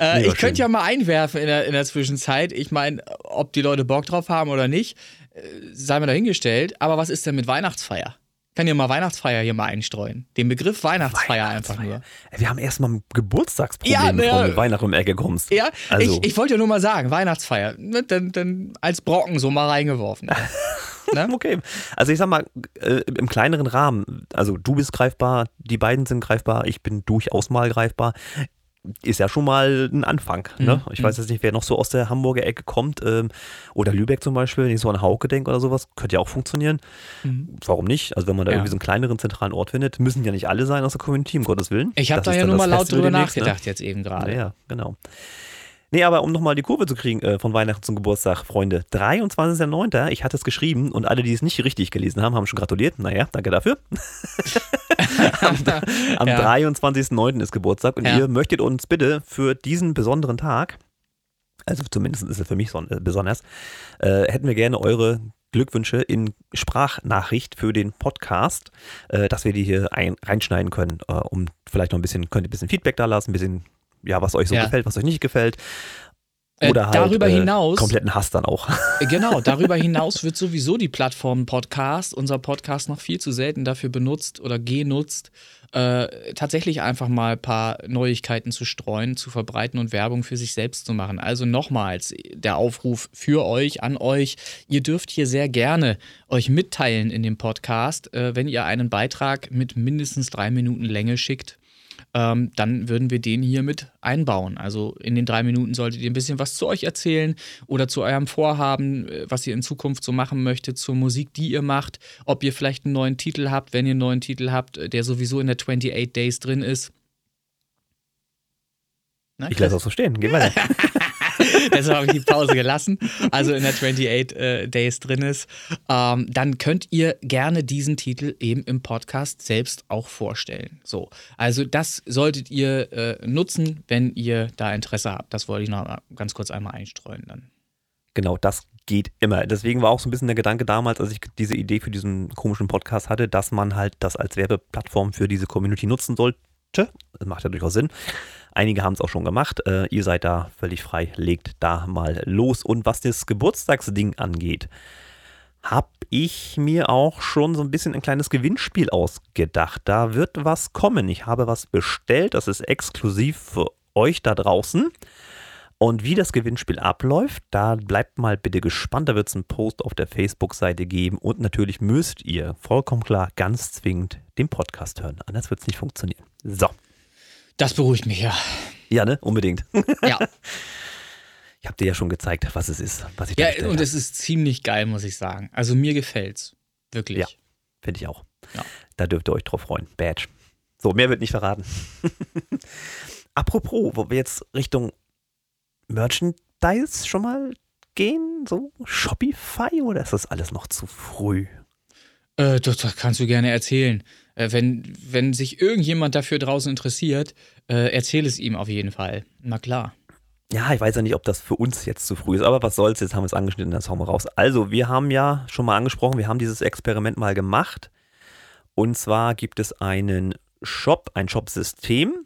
äh, ich könnte ja mal einwerfen in der, in der Zwischenzeit. Ich meine, ob die Leute Bock drauf haben oder nicht, äh, sei mir dahingestellt. Aber was ist denn mit Weihnachtsfeier? kann ja mal Weihnachtsfeier hier mal einstreuen. Den Begriff Weihnachtsfeier, Weihnachtsfeier. einfach nur. Wir haben erstmal ein Geburtstagsproblem, ja, bevor du Weihnachten um die Ecke kommst. Ja, also. ich, ich wollte ja nur mal sagen, Weihnachtsfeier. Ne, dann, dann als Brocken so mal reingeworfen. ne? Okay. Also ich sag mal, äh, im kleineren Rahmen, also du bist greifbar, die beiden sind greifbar, ich bin durchaus mal greifbar ist ja schon mal ein Anfang. Ne? Mhm. Ich weiß jetzt nicht, wer noch so aus der Hamburger Ecke kommt ähm, oder Lübeck zum Beispiel, wenn ich so an Hauke denke oder sowas, könnte ja auch funktionieren. Mhm. Warum nicht? Also wenn man da ja. irgendwie so einen kleineren zentralen Ort findet, müssen ja nicht alle sein aus der Community, um Gottes Willen. Ich habe da ja nur mal laut drüber ne? nachgedacht ne? jetzt eben gerade. Ja, genau. Nee, aber um nochmal die Kurve zu kriegen äh, von Weihnachten zum Geburtstag, Freunde. 23.09. Ich hatte es geschrieben und alle, die es nicht richtig gelesen haben, haben schon gratuliert. Naja, danke dafür. am am ja. 23.09. ist Geburtstag und ja. ihr möchtet uns bitte für diesen besonderen Tag, also zumindest ist es für mich äh, besonders, äh, hätten wir gerne eure Glückwünsche in Sprachnachricht für den Podcast, äh, dass wir die hier ein, reinschneiden können, äh, um vielleicht noch ein bisschen, könnt ihr ein bisschen Feedback da lassen, ein bisschen ja, was euch so ja. gefällt, was euch nicht gefällt. Äh, Oder äh, halt, darüber hinaus. kompletten Hass dann auch. Äh, genau, darüber hinaus wird sowieso die Plattform Podcast, unser Podcast noch viel zu selten dafür benutzt oder genutzt, äh, tatsächlich einfach mal ein paar Neuigkeiten zu streuen, zu verbreiten und Werbung für sich selbst zu machen. Also nochmals der Aufruf für euch, an euch. Ihr dürft hier sehr gerne euch mitteilen in dem Podcast, äh, wenn ihr einen Beitrag mit mindestens drei Minuten Länge schickt ähm, dann würden wir den hier mit einbauen. Also in den drei Minuten solltet ihr ein bisschen was zu euch erzählen oder zu eurem Vorhaben, äh, was ihr in Zukunft so machen möchtet, zur Musik, die ihr macht, ob ihr vielleicht einen neuen Titel habt, wenn ihr einen neuen Titel habt, äh, der sowieso in der 28 Days drin ist. Na, ich lasse auch so stehen. Geh weiter. Deshalb habe ich die Pause gelassen. Also in der 28 äh, Days drin ist. Ähm, dann könnt ihr gerne diesen Titel eben im Podcast selbst auch vorstellen. So, also das solltet ihr äh, nutzen, wenn ihr da Interesse habt. Das wollte ich noch ganz kurz einmal einstreuen dann. Genau, das geht immer. Deswegen war auch so ein bisschen der Gedanke damals, als ich diese Idee für diesen komischen Podcast hatte, dass man halt das als Werbeplattform für diese Community nutzen sollte. Das macht ja durchaus Sinn. Einige haben es auch schon gemacht. Äh, ihr seid da völlig frei. Legt da mal los. Und was das Geburtstagsding angeht, habe ich mir auch schon so ein bisschen ein kleines Gewinnspiel ausgedacht. Da wird was kommen. Ich habe was bestellt. Das ist exklusiv für euch da draußen. Und wie das Gewinnspiel abläuft, da bleibt mal bitte gespannt. Da wird es einen Post auf der Facebook-Seite geben. Und natürlich müsst ihr vollkommen klar ganz zwingend den Podcast hören. Anders wird es nicht funktionieren. So. Das beruhigt mich, ja. Ja, ne? Unbedingt. Ja. Ich habe dir ja schon gezeigt, was es ist, was ich Ja, und es ist ziemlich geil, muss ich sagen. Also mir gefällt's. Wirklich. Ja, finde ich auch. Ja. Da dürft ihr euch drauf freuen. Badge. So, mehr wird nicht verraten. Apropos, wo wir jetzt Richtung Merchandise schon mal gehen, so Shopify oder ist das alles noch zu früh? Äh, das, das kannst du gerne erzählen. Äh, wenn, wenn sich irgendjemand dafür draußen interessiert, äh, erzähl es ihm auf jeden Fall. Na klar. Ja, ich weiß ja nicht, ob das für uns jetzt zu früh ist, aber was soll's, jetzt haben wir es angeschnitten, das hauen wir raus. Also, wir haben ja schon mal angesprochen, wir haben dieses Experiment mal gemacht. Und zwar gibt es einen Shop, ein Shop-System.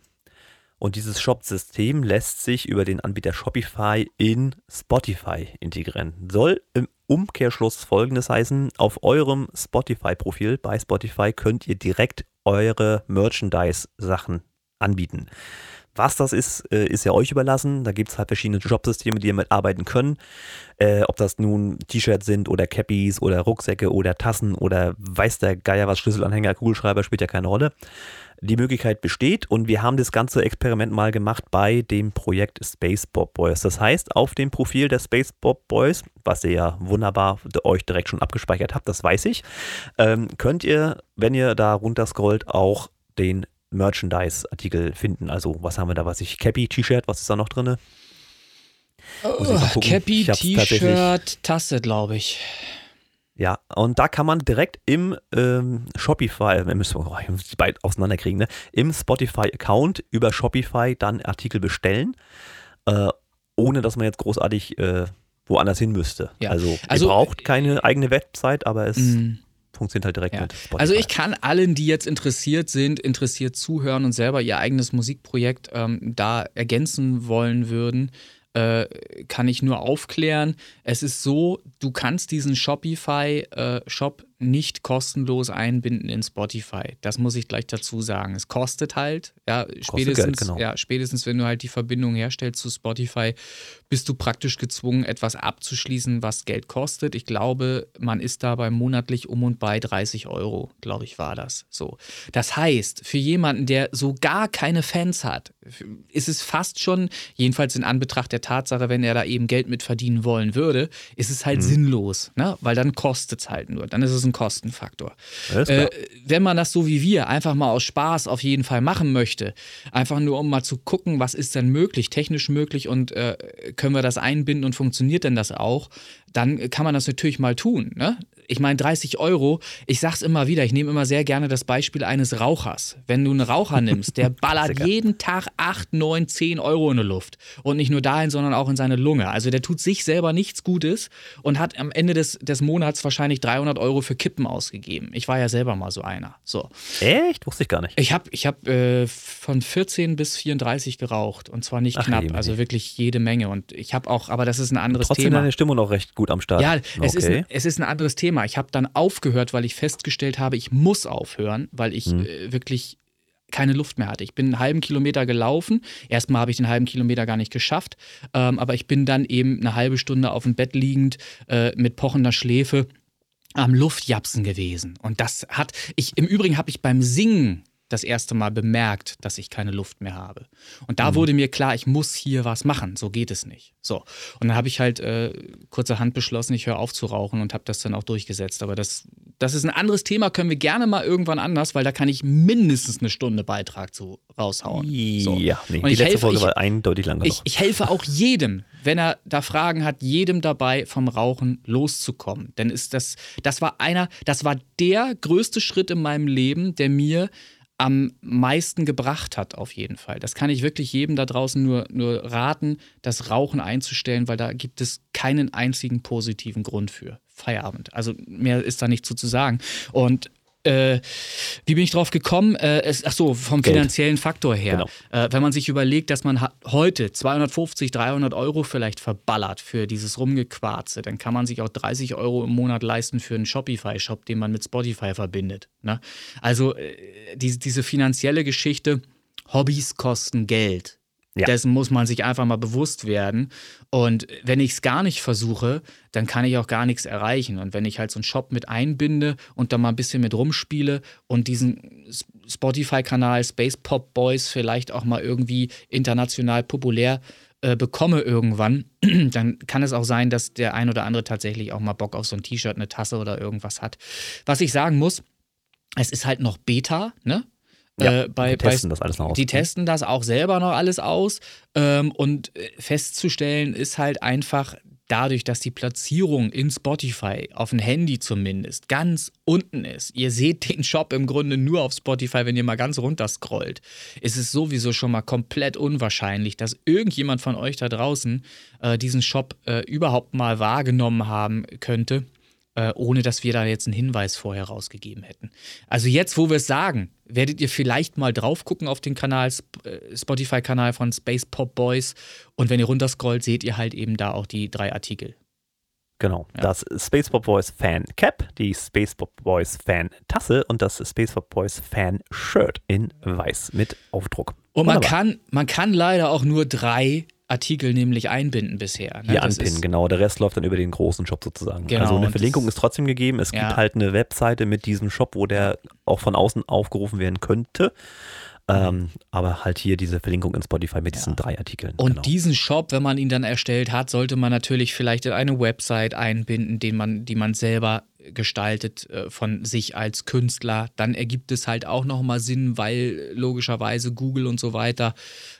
Und dieses Shop-System lässt sich über den Anbieter Shopify in Spotify integrieren. Soll im Umkehrschluss folgendes heißen: Auf eurem Spotify-Profil bei Spotify könnt ihr direkt eure Merchandise-Sachen anbieten. Was das ist, äh, ist ja euch überlassen. Da gibt es halt verschiedene Jobsysteme, die ihr mitarbeiten können. Äh, ob das nun T-Shirts sind oder Cappies oder Rucksäcke oder Tassen oder weiß der Geier was, Schlüsselanhänger, Kugelschreiber, spielt ja keine Rolle. Die Möglichkeit besteht und wir haben das ganze Experiment mal gemacht bei dem Projekt Space Bob Boys. Das heißt, auf dem Profil der Space Bob Boys, was ihr ja wunderbar euch direkt schon abgespeichert habt, das weiß ich, ähm, könnt ihr, wenn ihr da runter scrollt, auch den Merchandise-Artikel finden. Also, was haben wir da? Was ich, Cappy, T-Shirt, was ist da noch drin? Oh, Cappy, T-Shirt, Tasse, glaube ich. Ja, und da kann man direkt im ähm, Shopify, wir müssen oh, die beiden auseinanderkriegen, ne? im Spotify-Account über Shopify dann Artikel bestellen, äh, ohne dass man jetzt großartig äh, woanders hin müsste. Ja. Also, also, ihr braucht keine eigene Website, aber es mm funktioniert halt direkt ja. mit Spotify. Also ich kann allen, die jetzt interessiert sind, interessiert zuhören und selber ihr eigenes Musikprojekt ähm, da ergänzen wollen würden, äh, kann ich nur aufklären. Es ist so, du kannst diesen Shopify-Shop äh, nicht kostenlos einbinden in Spotify. Das muss ich gleich dazu sagen. Es kostet halt, ja, spätestens, Geld, genau. ja, spätestens wenn du halt die Verbindung herstellst zu Spotify, bist du praktisch gezwungen, etwas abzuschließen, was Geld kostet. Ich glaube, man ist dabei monatlich um und bei 30 Euro, glaube ich, war das. So. Das heißt, für jemanden, der so gar keine Fans hat, ist es fast schon, jedenfalls in Anbetracht der Tatsache, wenn er da eben Geld mit verdienen wollen würde, ist es halt mhm. sinnlos, ne? weil dann kostet es halt nur. Dann ist es ein Kostenfaktor. Äh, wenn man das so wie wir einfach mal aus Spaß auf jeden Fall machen möchte, einfach nur um mal zu gucken, was ist denn möglich, technisch möglich und äh, können wir das einbinden und funktioniert denn das auch, dann kann man das natürlich mal tun. Ne? Ich meine, 30 Euro, ich sag's immer wieder, ich nehme immer sehr gerne das Beispiel eines Rauchers. Wenn du einen Raucher nimmst, der ballert jeden Tag 8, 9, 10 Euro in die Luft. Und nicht nur dahin, sondern auch in seine Lunge. Also der tut sich selber nichts Gutes und hat am Ende des, des Monats wahrscheinlich 300 Euro für Kippen ausgegeben. Ich war ja selber mal so einer. So. Echt? Wusste ich gar nicht. Ich habe ich hab, äh, von 14 bis 34 geraucht. Und zwar nicht Ach, knapp, also wirklich jede Menge. Und ich habe auch, aber das ist ein anderes Trotzdem Thema. Trotzdem deine Stimmung noch recht gut am Start. Ja, es, okay. ist, ein, es ist ein anderes Thema. Ich habe dann aufgehört, weil ich festgestellt habe, ich muss aufhören, weil ich mhm. äh, wirklich keine Luft mehr hatte. Ich bin einen halben Kilometer gelaufen. Erstmal habe ich den halben Kilometer gar nicht geschafft, ähm, aber ich bin dann eben eine halbe Stunde auf dem Bett liegend äh, mit pochender Schläfe am Luftjapsen gewesen. Und das hat ich im Übrigen habe ich beim Singen das erste Mal bemerkt, dass ich keine Luft mehr habe. Und da mhm. wurde mir klar, ich muss hier was machen, so geht es nicht. So. Und dann habe ich halt äh, kurzerhand beschlossen, ich höre auf zu rauchen und habe das dann auch durchgesetzt. Aber das, das ist ein anderes Thema, können wir gerne mal irgendwann anders, weil da kann ich mindestens eine Stunde Beitrag zu raushauen. So. Ja, nee, und die letzte helfe, Folge ich, war eindeutig lang ich, ich helfe auch jedem, wenn er da Fragen hat, jedem dabei vom Rauchen loszukommen. Denn ist das, das war einer, das war der größte Schritt in meinem Leben, der mir am meisten gebracht hat, auf jeden Fall. Das kann ich wirklich jedem da draußen nur, nur raten, das Rauchen einzustellen, weil da gibt es keinen einzigen positiven Grund für. Feierabend. Also mehr ist da nicht zu, zu sagen. Und äh, wie bin ich drauf gekommen? Äh, es, ach so, vom Geld. finanziellen Faktor her. Genau. Äh, wenn man sich überlegt, dass man heute 250, 300 Euro vielleicht verballert für dieses Rumgequarze, dann kann man sich auch 30 Euro im Monat leisten für einen Shopify-Shop, den man mit Spotify verbindet. Ne? Also äh, die, diese finanzielle Geschichte, Hobbys kosten Geld. Ja. Dessen muss man sich einfach mal bewusst werden. Und wenn ich es gar nicht versuche, dann kann ich auch gar nichts erreichen. Und wenn ich halt so einen Shop mit einbinde und da mal ein bisschen mit rumspiele und diesen Spotify-Kanal Space Pop Boys vielleicht auch mal irgendwie international populär äh, bekomme irgendwann, dann kann es auch sein, dass der ein oder andere tatsächlich auch mal Bock auf so ein T-Shirt, eine Tasse oder irgendwas hat. Was ich sagen muss, es ist halt noch Beta, ne? Ja, äh, bei, die testen bei, das alles noch aus. Die testen das auch selber noch alles aus. Ähm, und äh, festzustellen ist halt einfach, dadurch, dass die Platzierung in Spotify, auf ein Handy zumindest, ganz unten ist, ihr seht den Shop im Grunde nur auf Spotify, wenn ihr mal ganz runter scrollt, ist es sowieso schon mal komplett unwahrscheinlich, dass irgendjemand von euch da draußen äh, diesen Shop äh, überhaupt mal wahrgenommen haben könnte äh, ohne dass wir da jetzt einen Hinweis vorher rausgegeben hätten. Also jetzt, wo wir es sagen, werdet ihr vielleicht mal drauf gucken auf den Kanal, äh, Spotify-Kanal von Space Pop Boys und wenn ihr runterscrollt, seht ihr halt eben da auch die drei Artikel. Genau, ja. das Space Pop Boys Fan Cap, die Space Pop Boys Fan Tasse und das Space Pop Boys Fan Shirt in weiß mit Aufdruck. Und man kann, man kann leider auch nur drei Artikel nämlich einbinden bisher. Ne? Hier das anpinnen, genau. Der Rest läuft dann über den großen Shop sozusagen. Genau, also eine Verlinkung ist trotzdem gegeben. Es ja. gibt halt eine Webseite mit diesem Shop, wo der auch von außen aufgerufen werden könnte. Ähm, aber halt hier diese Verlinkung in Spotify mit ja. diesen drei Artikeln. Und genau. diesen Shop, wenn man ihn dann erstellt hat, sollte man natürlich vielleicht in eine Website einbinden, den man, die man selber gestaltet äh, von sich als Künstler. Dann ergibt es halt auch nochmal Sinn, weil logischerweise Google und so weiter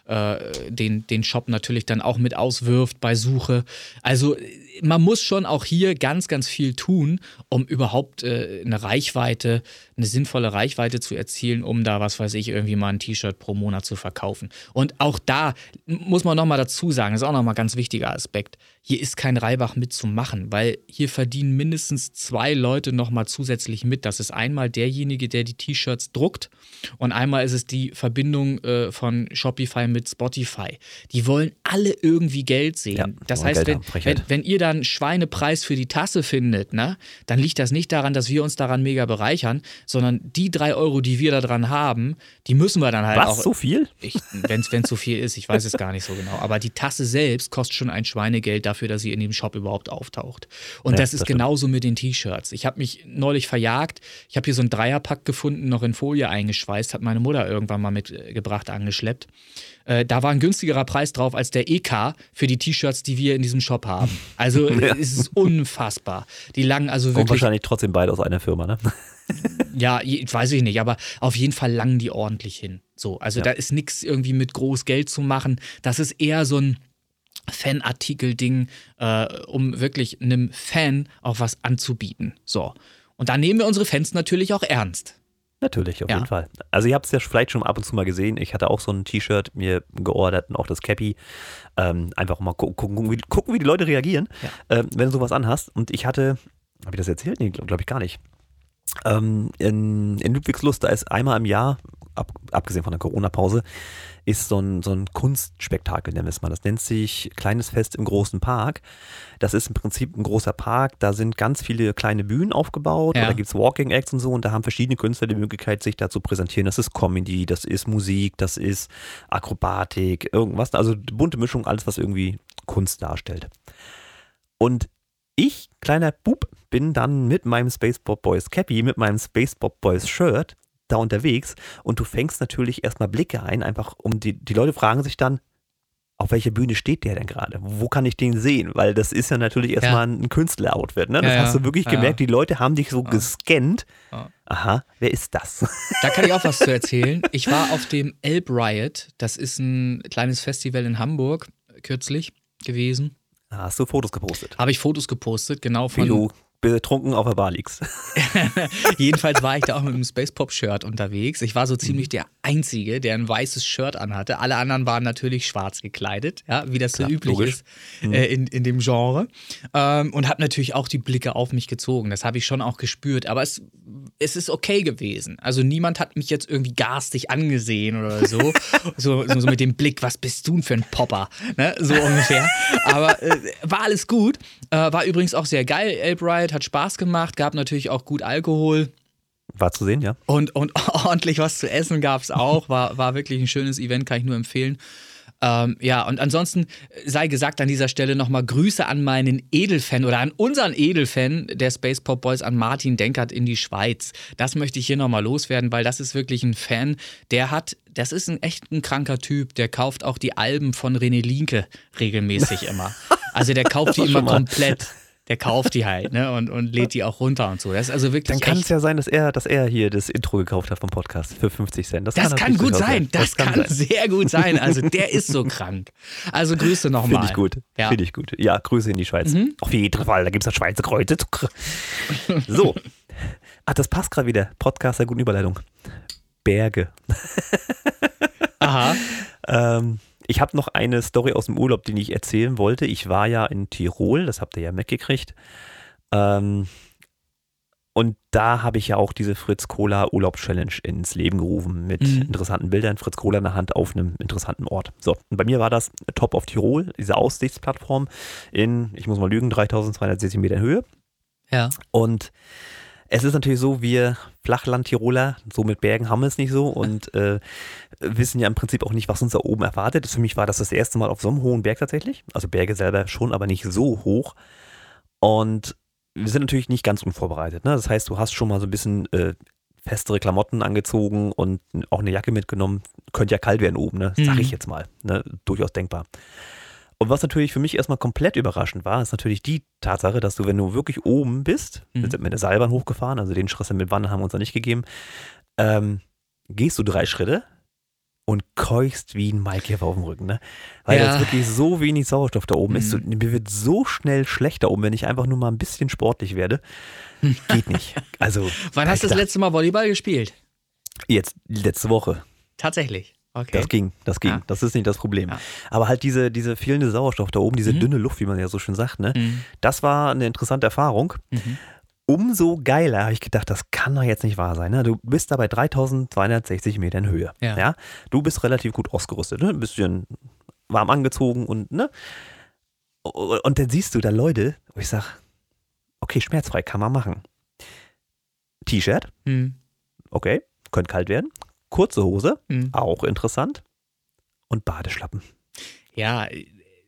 äh, den, den Shop natürlich dann auch mit auswirft bei Suche. Also man muss schon auch hier ganz, ganz viel tun, um überhaupt äh, eine Reichweite, eine sinnvolle Reichweite zu erzielen, um da, was weiß ich, irgendwie mal ein T-Shirt pro Monat zu verkaufen. Und auch da muss man nochmal dazu sagen, ist auch nochmal ein ganz wichtiger Aspekt hier ist kein Reibach mitzumachen, weil hier verdienen mindestens zwei Leute nochmal zusätzlich mit. Das ist einmal derjenige, der die T-Shirts druckt und einmal ist es die Verbindung äh, von Shopify mit Spotify. Die wollen alle irgendwie Geld sehen. Ja, das heißt, wenn, wenn, wenn, ihr dann Schweinepreis für die Tasse findet, ne, dann liegt das nicht daran, dass wir uns daran mega bereichern, sondern die drei Euro, die wir da dran haben, die müssen wir dann halt Was, auch. so viel? Wenn es so viel ist, ich weiß es gar nicht so genau. Aber die Tasse selbst kostet schon ein Schweinegeld dafür, dass sie in dem Shop überhaupt auftaucht. Und ja, das ist das genauso mit den T-Shirts. Ich habe mich neulich verjagt. Ich habe hier so einen Dreierpack gefunden, noch in Folie eingeschweißt, hat meine Mutter irgendwann mal mitgebracht, angeschleppt. Äh, da war ein günstigerer Preis drauf als der EK für die T-Shirts, die wir in diesem Shop haben. Also ja. es ist unfassbar. Die langen also wirklich. Kommt wahrscheinlich trotzdem beide aus einer Firma, ne? ja, weiß ich nicht, aber auf jeden Fall langen die ordentlich hin. So, also ja. da ist nichts irgendwie mit groß Geld zu machen. Das ist eher so ein Fanartikel-Ding, äh, um wirklich einem Fan auch was anzubieten. So. Und da nehmen wir unsere Fans natürlich auch ernst. Natürlich, auf ja. jeden Fall. Also ihr habt es ja vielleicht schon ab und zu mal gesehen. Ich hatte auch so ein T-Shirt mir geordert und auch das Cappy. Ähm, einfach mal gucken, gucken, wie, gucken, wie die Leute reagieren, ja. ähm, wenn du sowas anhast. Und ich hatte, habe ich das erzählt? Nee, glaube glaub ich gar nicht. Ähm, in, in Ludwigslust, da ist einmal im Jahr, ab, abgesehen von der Corona-Pause, ist so ein, so ein Kunstspektakel, nennen wir es mal. Das nennt sich Kleines Fest im großen Park. Das ist im Prinzip ein großer Park. Da sind ganz viele kleine Bühnen aufgebaut. Ja. Da gibt es Walking Acts und so. Und da haben verschiedene Künstler die Möglichkeit, sich da zu präsentieren. Das ist Comedy, das ist Musik, das ist Akrobatik, irgendwas. Also bunte Mischung, alles, was irgendwie Kunst darstellt. Und ich, kleiner Bub, bin dann mit meinem Space Pop Boys Cappy, mit meinem Space Pop Boys Shirt da unterwegs und du fängst natürlich erstmal Blicke ein, einfach um die, die Leute fragen sich dann, auf welcher Bühne steht der denn gerade? Wo kann ich den sehen? Weil das ist ja natürlich erstmal ja. ein Künstler-Outfit. Ne? Das ja, hast du wirklich ja. gemerkt. Die Leute haben dich so gescannt. Aha, wer ist das? Da kann ich auch was zu erzählen. Ich war auf dem Elb Riot. Das ist ein kleines Festival in Hamburg kürzlich gewesen. Hast du Fotos gepostet? Habe ich Fotos gepostet, genau von. Du betrunken auf der Bar liegst. Jedenfalls war ich da auch mit einem Space Pop Shirt unterwegs. Ich war so ziemlich der Einzige, der ein weißes Shirt anhatte. Alle anderen waren natürlich schwarz gekleidet, ja, wie das Klar, so üblich logisch. ist mhm. äh, in, in dem Genre. Ähm, und habe natürlich auch die Blicke auf mich gezogen. Das habe ich schon auch gespürt. Aber es, es ist okay gewesen. Also niemand hat mich jetzt irgendwie garstig angesehen oder so. so, so, so, mit dem Blick, was bist du denn für ein Popper? Ne? So ungefähr. Aber äh, war alles gut. Äh, war übrigens auch sehr geil, Ape Hat Spaß gemacht, gab natürlich auch gut Alkohol. War zu sehen, ja. Und, und ordentlich was zu essen gab es auch. War, war wirklich ein schönes Event, kann ich nur empfehlen. Ähm, ja, und ansonsten sei gesagt an dieser Stelle nochmal Grüße an meinen Edelfan oder an unseren Edelfan der Space Pop Boys, an Martin Denkert in die Schweiz. Das möchte ich hier nochmal loswerden, weil das ist wirklich ein Fan, der hat, das ist ein echt ein kranker Typ, der kauft auch die Alben von René Linke regelmäßig immer. Also der kauft die immer komplett der kauft die halt ne? und, und lädt die auch runter und so. Das ist also wirklich. Dann kann es ja sein, dass er, dass er hier das Intro gekauft hat vom Podcast für 50 Cent. Das, das kann, kann gut sein. Das, das, kann, kann sein. sehr gut sein. Also der ist so krank. Also Grüße nochmal. Finde ich gut. Ja. Finde ich gut. Ja, Grüße in die Schweiz. Mhm. Auf jeden Fall. Da gibt es das Schweizer Kreuze. So. Ach, das passt gerade wieder. Podcast der guten Überleitung. Berge. Aha. ähm, ich habe noch eine Story aus dem Urlaub, die ich erzählen wollte. Ich war ja in Tirol, das habt ihr ja mitgekriegt. Ähm, und da habe ich ja auch diese Fritz Cola Urlaub Challenge ins Leben gerufen mit mhm. interessanten Bildern. Fritz Cola in der Hand auf einem interessanten Ort. So, und bei mir war das Top of Tirol, diese Aussichtsplattform in, ich muss mal lügen, 3260 Meter Höhe. Ja. Und es ist natürlich so, wir Flachland-Tiroler, so mit Bergen haben wir es nicht so und äh, wissen ja im Prinzip auch nicht, was uns da oben erwartet. Für mich war das das erste Mal auf so einem hohen Berg tatsächlich. Also Berge selber schon, aber nicht so hoch. Und wir sind natürlich nicht ganz unvorbereitet. Ne? Das heißt, du hast schon mal so ein bisschen äh, festere Klamotten angezogen und auch eine Jacke mitgenommen. Könnte ja kalt werden oben, ne? sag ich mhm. jetzt mal. Ne? Durchaus denkbar. Und was natürlich für mich erstmal komplett überraschend war, ist natürlich die Tatsache, dass du, wenn du wirklich oben bist, mhm. wir sind mit der Seilbahn hochgefahren, also den Stress mit Wandern haben wir uns da nicht gegeben, ähm, gehst du drei Schritte und keuchst wie ein Maikäfer auf dem Rücken, ne? Weil ja. jetzt wirklich so wenig Sauerstoff da oben mhm. ist. Mir wird so schnell schlecht da oben, wenn ich einfach nur mal ein bisschen sportlich werde. Geht nicht. Also. Wann hast du das letzte Mal Volleyball gespielt? Jetzt, letzte Woche. Tatsächlich. Okay. Das ging, das ging. Ja. Das ist nicht das Problem. Ja. Aber halt diese, diese fehlende Sauerstoff da oben, diese mhm. dünne Luft, wie man ja so schön sagt, ne? Mhm. Das war eine interessante Erfahrung. Mhm. Umso geiler habe ich gedacht, das kann doch jetzt nicht wahr sein. Ne? Du bist da bei 3260 Metern Höhe. Ja. ja. Du bist relativ gut ausgerüstet, ne? Ein bisschen warm angezogen und, ne? Und dann siehst du da Leute, wo ich sage, okay, schmerzfrei kann man machen. T-Shirt, mhm. okay, könnte kalt werden kurze Hose, mhm. auch interessant. Und Badeschlappen. Ja,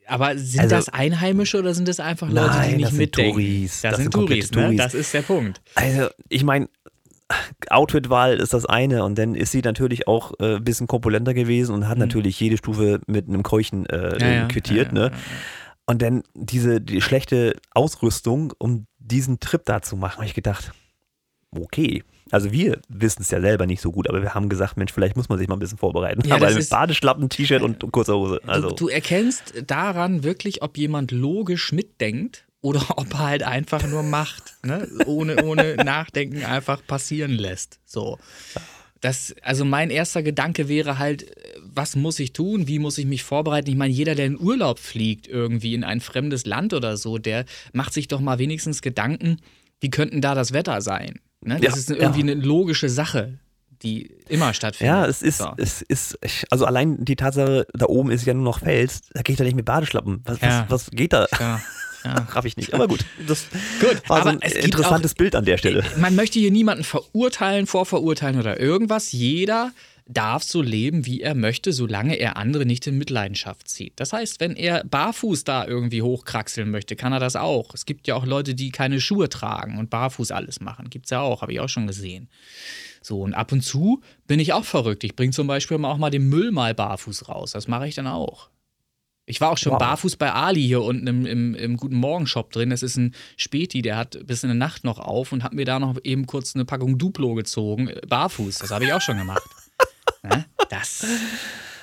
aber sind also, das Einheimische oder sind das einfach Leute, nein, die nicht das mitdenken? Touris. Das, das sind, sind Touris, ne? Das ist der Punkt. Also, ich meine, Outfit-Wahl ist das eine und dann ist sie natürlich auch äh, ein bisschen korpulenter gewesen und hat mhm. natürlich jede Stufe mit einem Keuchen äh, ja, ja, quittiert. Ja, ne? Und dann diese die schlechte Ausrüstung, um diesen Trip da zu machen, habe ich gedacht, okay, also wir wissen es ja selber nicht so gut, aber wir haben gesagt, Mensch, vielleicht muss man sich mal ein bisschen vorbereiten. Ja, aber mit Badeschlappen, T-Shirt und kurzer Hose. Also. Du, du erkennst daran wirklich, ob jemand logisch mitdenkt oder ob er halt einfach nur macht, ne? ohne, ohne Nachdenken einfach passieren lässt. So. Das, also mein erster Gedanke wäre halt, was muss ich tun? Wie muss ich mich vorbereiten? Ich meine, jeder, der in Urlaub fliegt, irgendwie in ein fremdes Land oder so, der macht sich doch mal wenigstens Gedanken, wie könnten da das Wetter sein? Ne? Das ja, ist irgendwie ja. eine logische Sache, die immer stattfindet. Ja, es ist, so. es ist, also allein die Tatsache, da oben ist ja nur noch Fels, da geht da nicht mit Badeschlappen. Was, ja. was, was geht da? Ja. Ja. Raff ich nicht. Aber gut, das gut, war so ein interessantes auch, Bild an der Stelle. Man möchte hier niemanden verurteilen, vorverurteilen oder irgendwas. Jeder darf so leben, wie er möchte, solange er andere nicht in Mitleidenschaft zieht. Das heißt, wenn er barfuß da irgendwie hochkraxeln möchte, kann er das auch. Es gibt ja auch Leute, die keine Schuhe tragen und barfuß alles machen. Gibt es ja auch, habe ich auch schon gesehen. So, und ab und zu bin ich auch verrückt. Ich bringe zum Beispiel auch mal den Müll mal barfuß raus. Das mache ich dann auch. Ich war auch schon wow. barfuß bei Ali hier unten im, im, im Guten Morgen Shop drin. Das ist ein Späti, der hat bis in der Nacht noch auf und hat mir da noch eben kurz eine Packung Duplo gezogen. Barfuß, das habe ich auch schon gemacht. Ne? Das.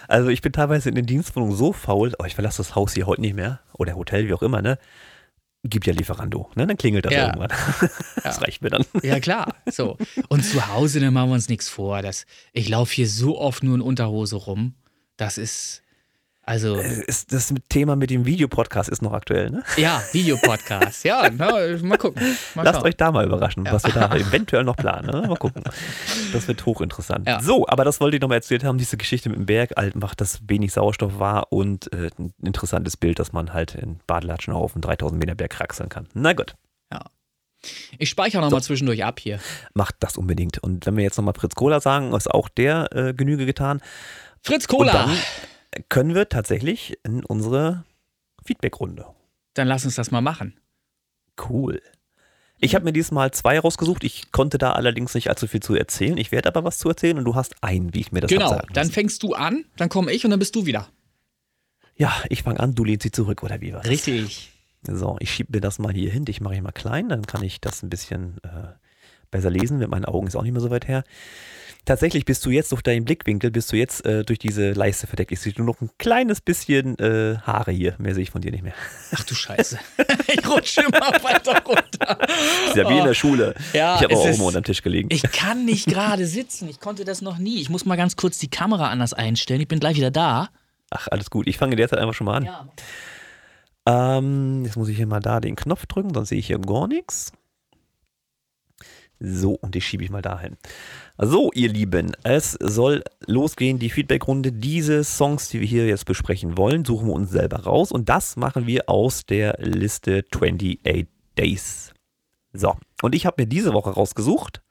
Also ich bin teilweise in den Dienstwohnungen so faul, oh, ich verlasse das Haus hier heute nicht mehr oder Hotel, wie auch immer, ne? Gibt ja Lieferando, ne? Dann klingelt das ja. irgendwann. Das ja. reicht mir dann. Ja, klar. So. Und zu Hause, dann machen wir uns nichts vor. Das, ich laufe hier so oft nur in Unterhose rum. Das ist, also. Äh, ist das Thema mit dem Videopodcast ist noch aktuell, ne? Ja, Videopodcast. ja, na, mal gucken. Mal Lasst euch da mal überraschen, ja. was wir da eventuell noch planen. Ne? Mal gucken. Das wird hochinteressant. Ja. So, aber das wollte ich nochmal erzählt haben, diese Geschichte mit dem Berg, einfach, dass wenig Sauerstoff war und äh, ein interessantes Bild, dass man halt in Badelatschen auf einen 3000 Meter Berg kraxeln kann. Na gut. Ja. Ich speichere nochmal so. zwischendurch ab hier. Macht das unbedingt. Und wenn wir jetzt nochmal Fritz Cola sagen, ist auch der äh, Genüge getan. Fritz Cola! Können wir tatsächlich in unsere Feedback-Runde. Dann lass uns das mal machen. Cool. Ich habe mir diesmal zwei rausgesucht. Ich konnte da allerdings nicht allzu viel zu erzählen. Ich werde aber was zu erzählen und du hast einen, wie ich mir das Genau, dann fängst du an, dann komme ich und dann bist du wieder. Ja, ich fange an, du lehnst sie zurück, oder wie war's? Richtig. So, ich schiebe mir das mal hier hin. Ich mache ich mal klein, dann kann ich das ein bisschen äh, besser lesen. Mit meinen Augen ist auch nicht mehr so weit her. Tatsächlich bist du jetzt durch deinen Blickwinkel, bist du jetzt äh, durch diese Leiste verdeckt. Ich sehe nur noch ein kleines bisschen äh, Haare hier. Mehr sehe ich von dir nicht mehr. Ach du Scheiße. ich rutsche immer weiter runter. Ist ja wie in der Schule. Oh. Ja, ich habe auch immer unter dem Tisch gelegen. Ich kann nicht gerade sitzen. Ich konnte das noch nie. Ich muss mal ganz kurz die Kamera anders einstellen. Ich bin gleich wieder da. Ach, alles gut. Ich fange derzeit einfach schon mal an. Ja. Ähm, jetzt muss ich hier mal da den Knopf drücken, sonst sehe ich hier gar nichts. So, und die schiebe ich mal dahin. So, ihr Lieben, es soll losgehen, die Feedbackrunde. Diese Songs, die wir hier jetzt besprechen wollen, suchen wir uns selber raus. Und das machen wir aus der Liste 28 Days. So, und ich habe mir diese Woche rausgesucht.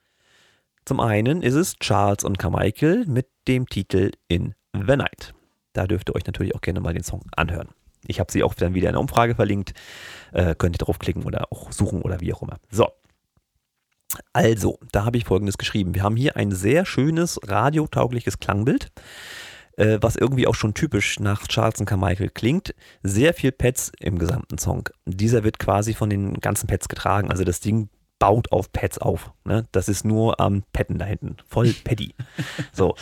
Zum einen ist es Charles und Carmichael mit dem Titel In the Night. Da dürft ihr euch natürlich auch gerne mal den Song anhören. Ich habe sie auch dann wieder in der Umfrage verlinkt. Äh, könnt ihr draufklicken oder auch suchen oder wie auch immer. So. Also, da habe ich folgendes geschrieben. Wir haben hier ein sehr schönes radiotaugliches Klangbild, äh, was irgendwie auch schon typisch nach Charles und Carmichael klingt. Sehr viel Pads im gesamten Song. Dieser wird quasi von den ganzen Pads getragen. Also das Ding baut auf Pads auf. Ne? Das ist nur am Patten da hinten. Voll Paddy. so.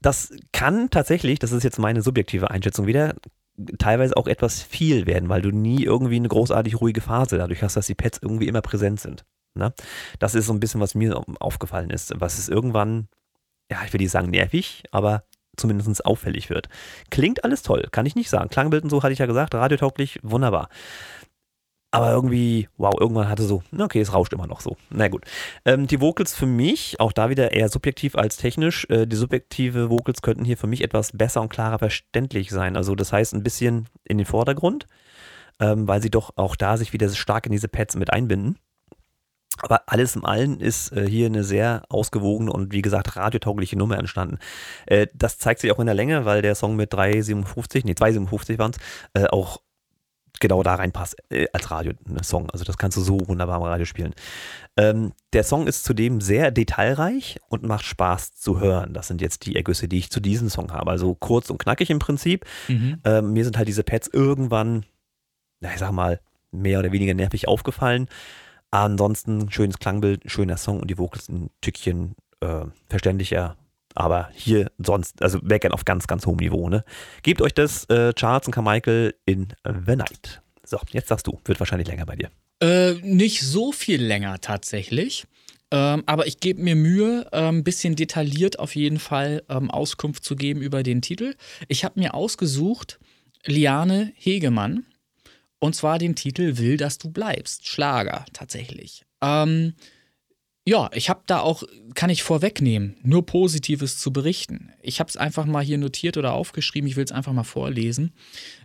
Das kann tatsächlich, das ist jetzt meine subjektive Einschätzung wieder, teilweise auch etwas viel werden, weil du nie irgendwie eine großartig ruhige Phase dadurch hast, dass die Pads irgendwie immer präsent sind. Ne? Das ist so ein bisschen, was mir aufgefallen ist, was es irgendwann, ja, ich will nicht sagen nervig, aber zumindest auffällig wird. Klingt alles toll, kann ich nicht sagen. Klangbild und so hatte ich ja gesagt, radiotauglich, wunderbar. Aber irgendwie, wow, irgendwann hatte so, okay, es rauscht immer noch so. Na gut. Ähm, die Vocals für mich, auch da wieder eher subjektiv als technisch, äh, die subjektive Vocals könnten hier für mich etwas besser und klarer verständlich sein. Also das heißt ein bisschen in den Vordergrund, ähm, weil sie doch auch da sich wieder stark in diese Pads mit einbinden. Aber alles im Allen ist äh, hier eine sehr ausgewogene und wie gesagt radiotaugliche Nummer entstanden. Äh, das zeigt sich auch in der Länge, weil der Song mit 3,57, nee 2,57 waren es, äh, auch genau da reinpasst äh, als Radiosong. Also das kannst du so wunderbar am Radio spielen. Ähm, der Song ist zudem sehr detailreich und macht Spaß zu hören. Das sind jetzt die Ergüsse, die ich zu diesem Song habe. Also kurz und knackig im Prinzip. Mhm. Ähm, mir sind halt diese Pads irgendwann, na, ich sag mal, mehr oder weniger nervig aufgefallen. Ansonsten schönes Klangbild, schöner Song und die Vocals ein Tückchen äh, verständlicher. Aber hier sonst, also meckern auf ganz, ganz hohem Niveau. Ne? Gebt euch das äh, Charles und Carmichael in The Night. So, jetzt sagst du, wird wahrscheinlich länger bei dir. Äh, nicht so viel länger tatsächlich. Ähm, aber ich gebe mir Mühe, ein ähm, bisschen detailliert auf jeden Fall ähm, Auskunft zu geben über den Titel. Ich habe mir ausgesucht Liane Hegemann und zwar den Titel Will, dass du bleibst. Schlager tatsächlich. Ähm, ja, ich habe da auch, kann ich vorwegnehmen, nur Positives zu berichten. Ich habe es einfach mal hier notiert oder aufgeschrieben, ich will es einfach mal vorlesen.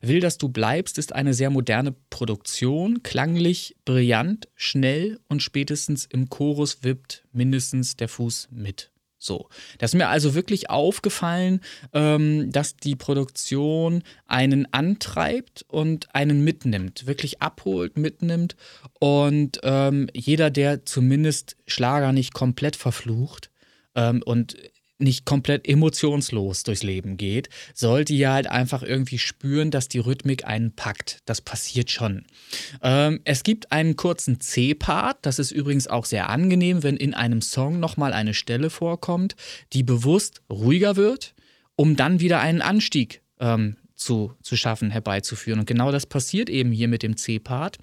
Will, dass du bleibst, ist eine sehr moderne Produktion, klanglich brillant, schnell und spätestens im Chorus wippt mindestens der Fuß mit. So, das ist mir also wirklich aufgefallen, ähm, dass die Produktion einen antreibt und einen mitnimmt, wirklich abholt, mitnimmt. Und ähm, jeder, der zumindest Schlager nicht komplett verflucht ähm, und nicht komplett emotionslos durchs Leben geht, sollte ja halt einfach irgendwie spüren, dass die Rhythmik einen packt. Das passiert schon. Ähm, es gibt einen kurzen C-Part, das ist übrigens auch sehr angenehm, wenn in einem Song nochmal eine Stelle vorkommt, die bewusst ruhiger wird, um dann wieder einen Anstieg ähm, zu, zu schaffen, herbeizuführen. Und genau das passiert eben hier mit dem C-Part.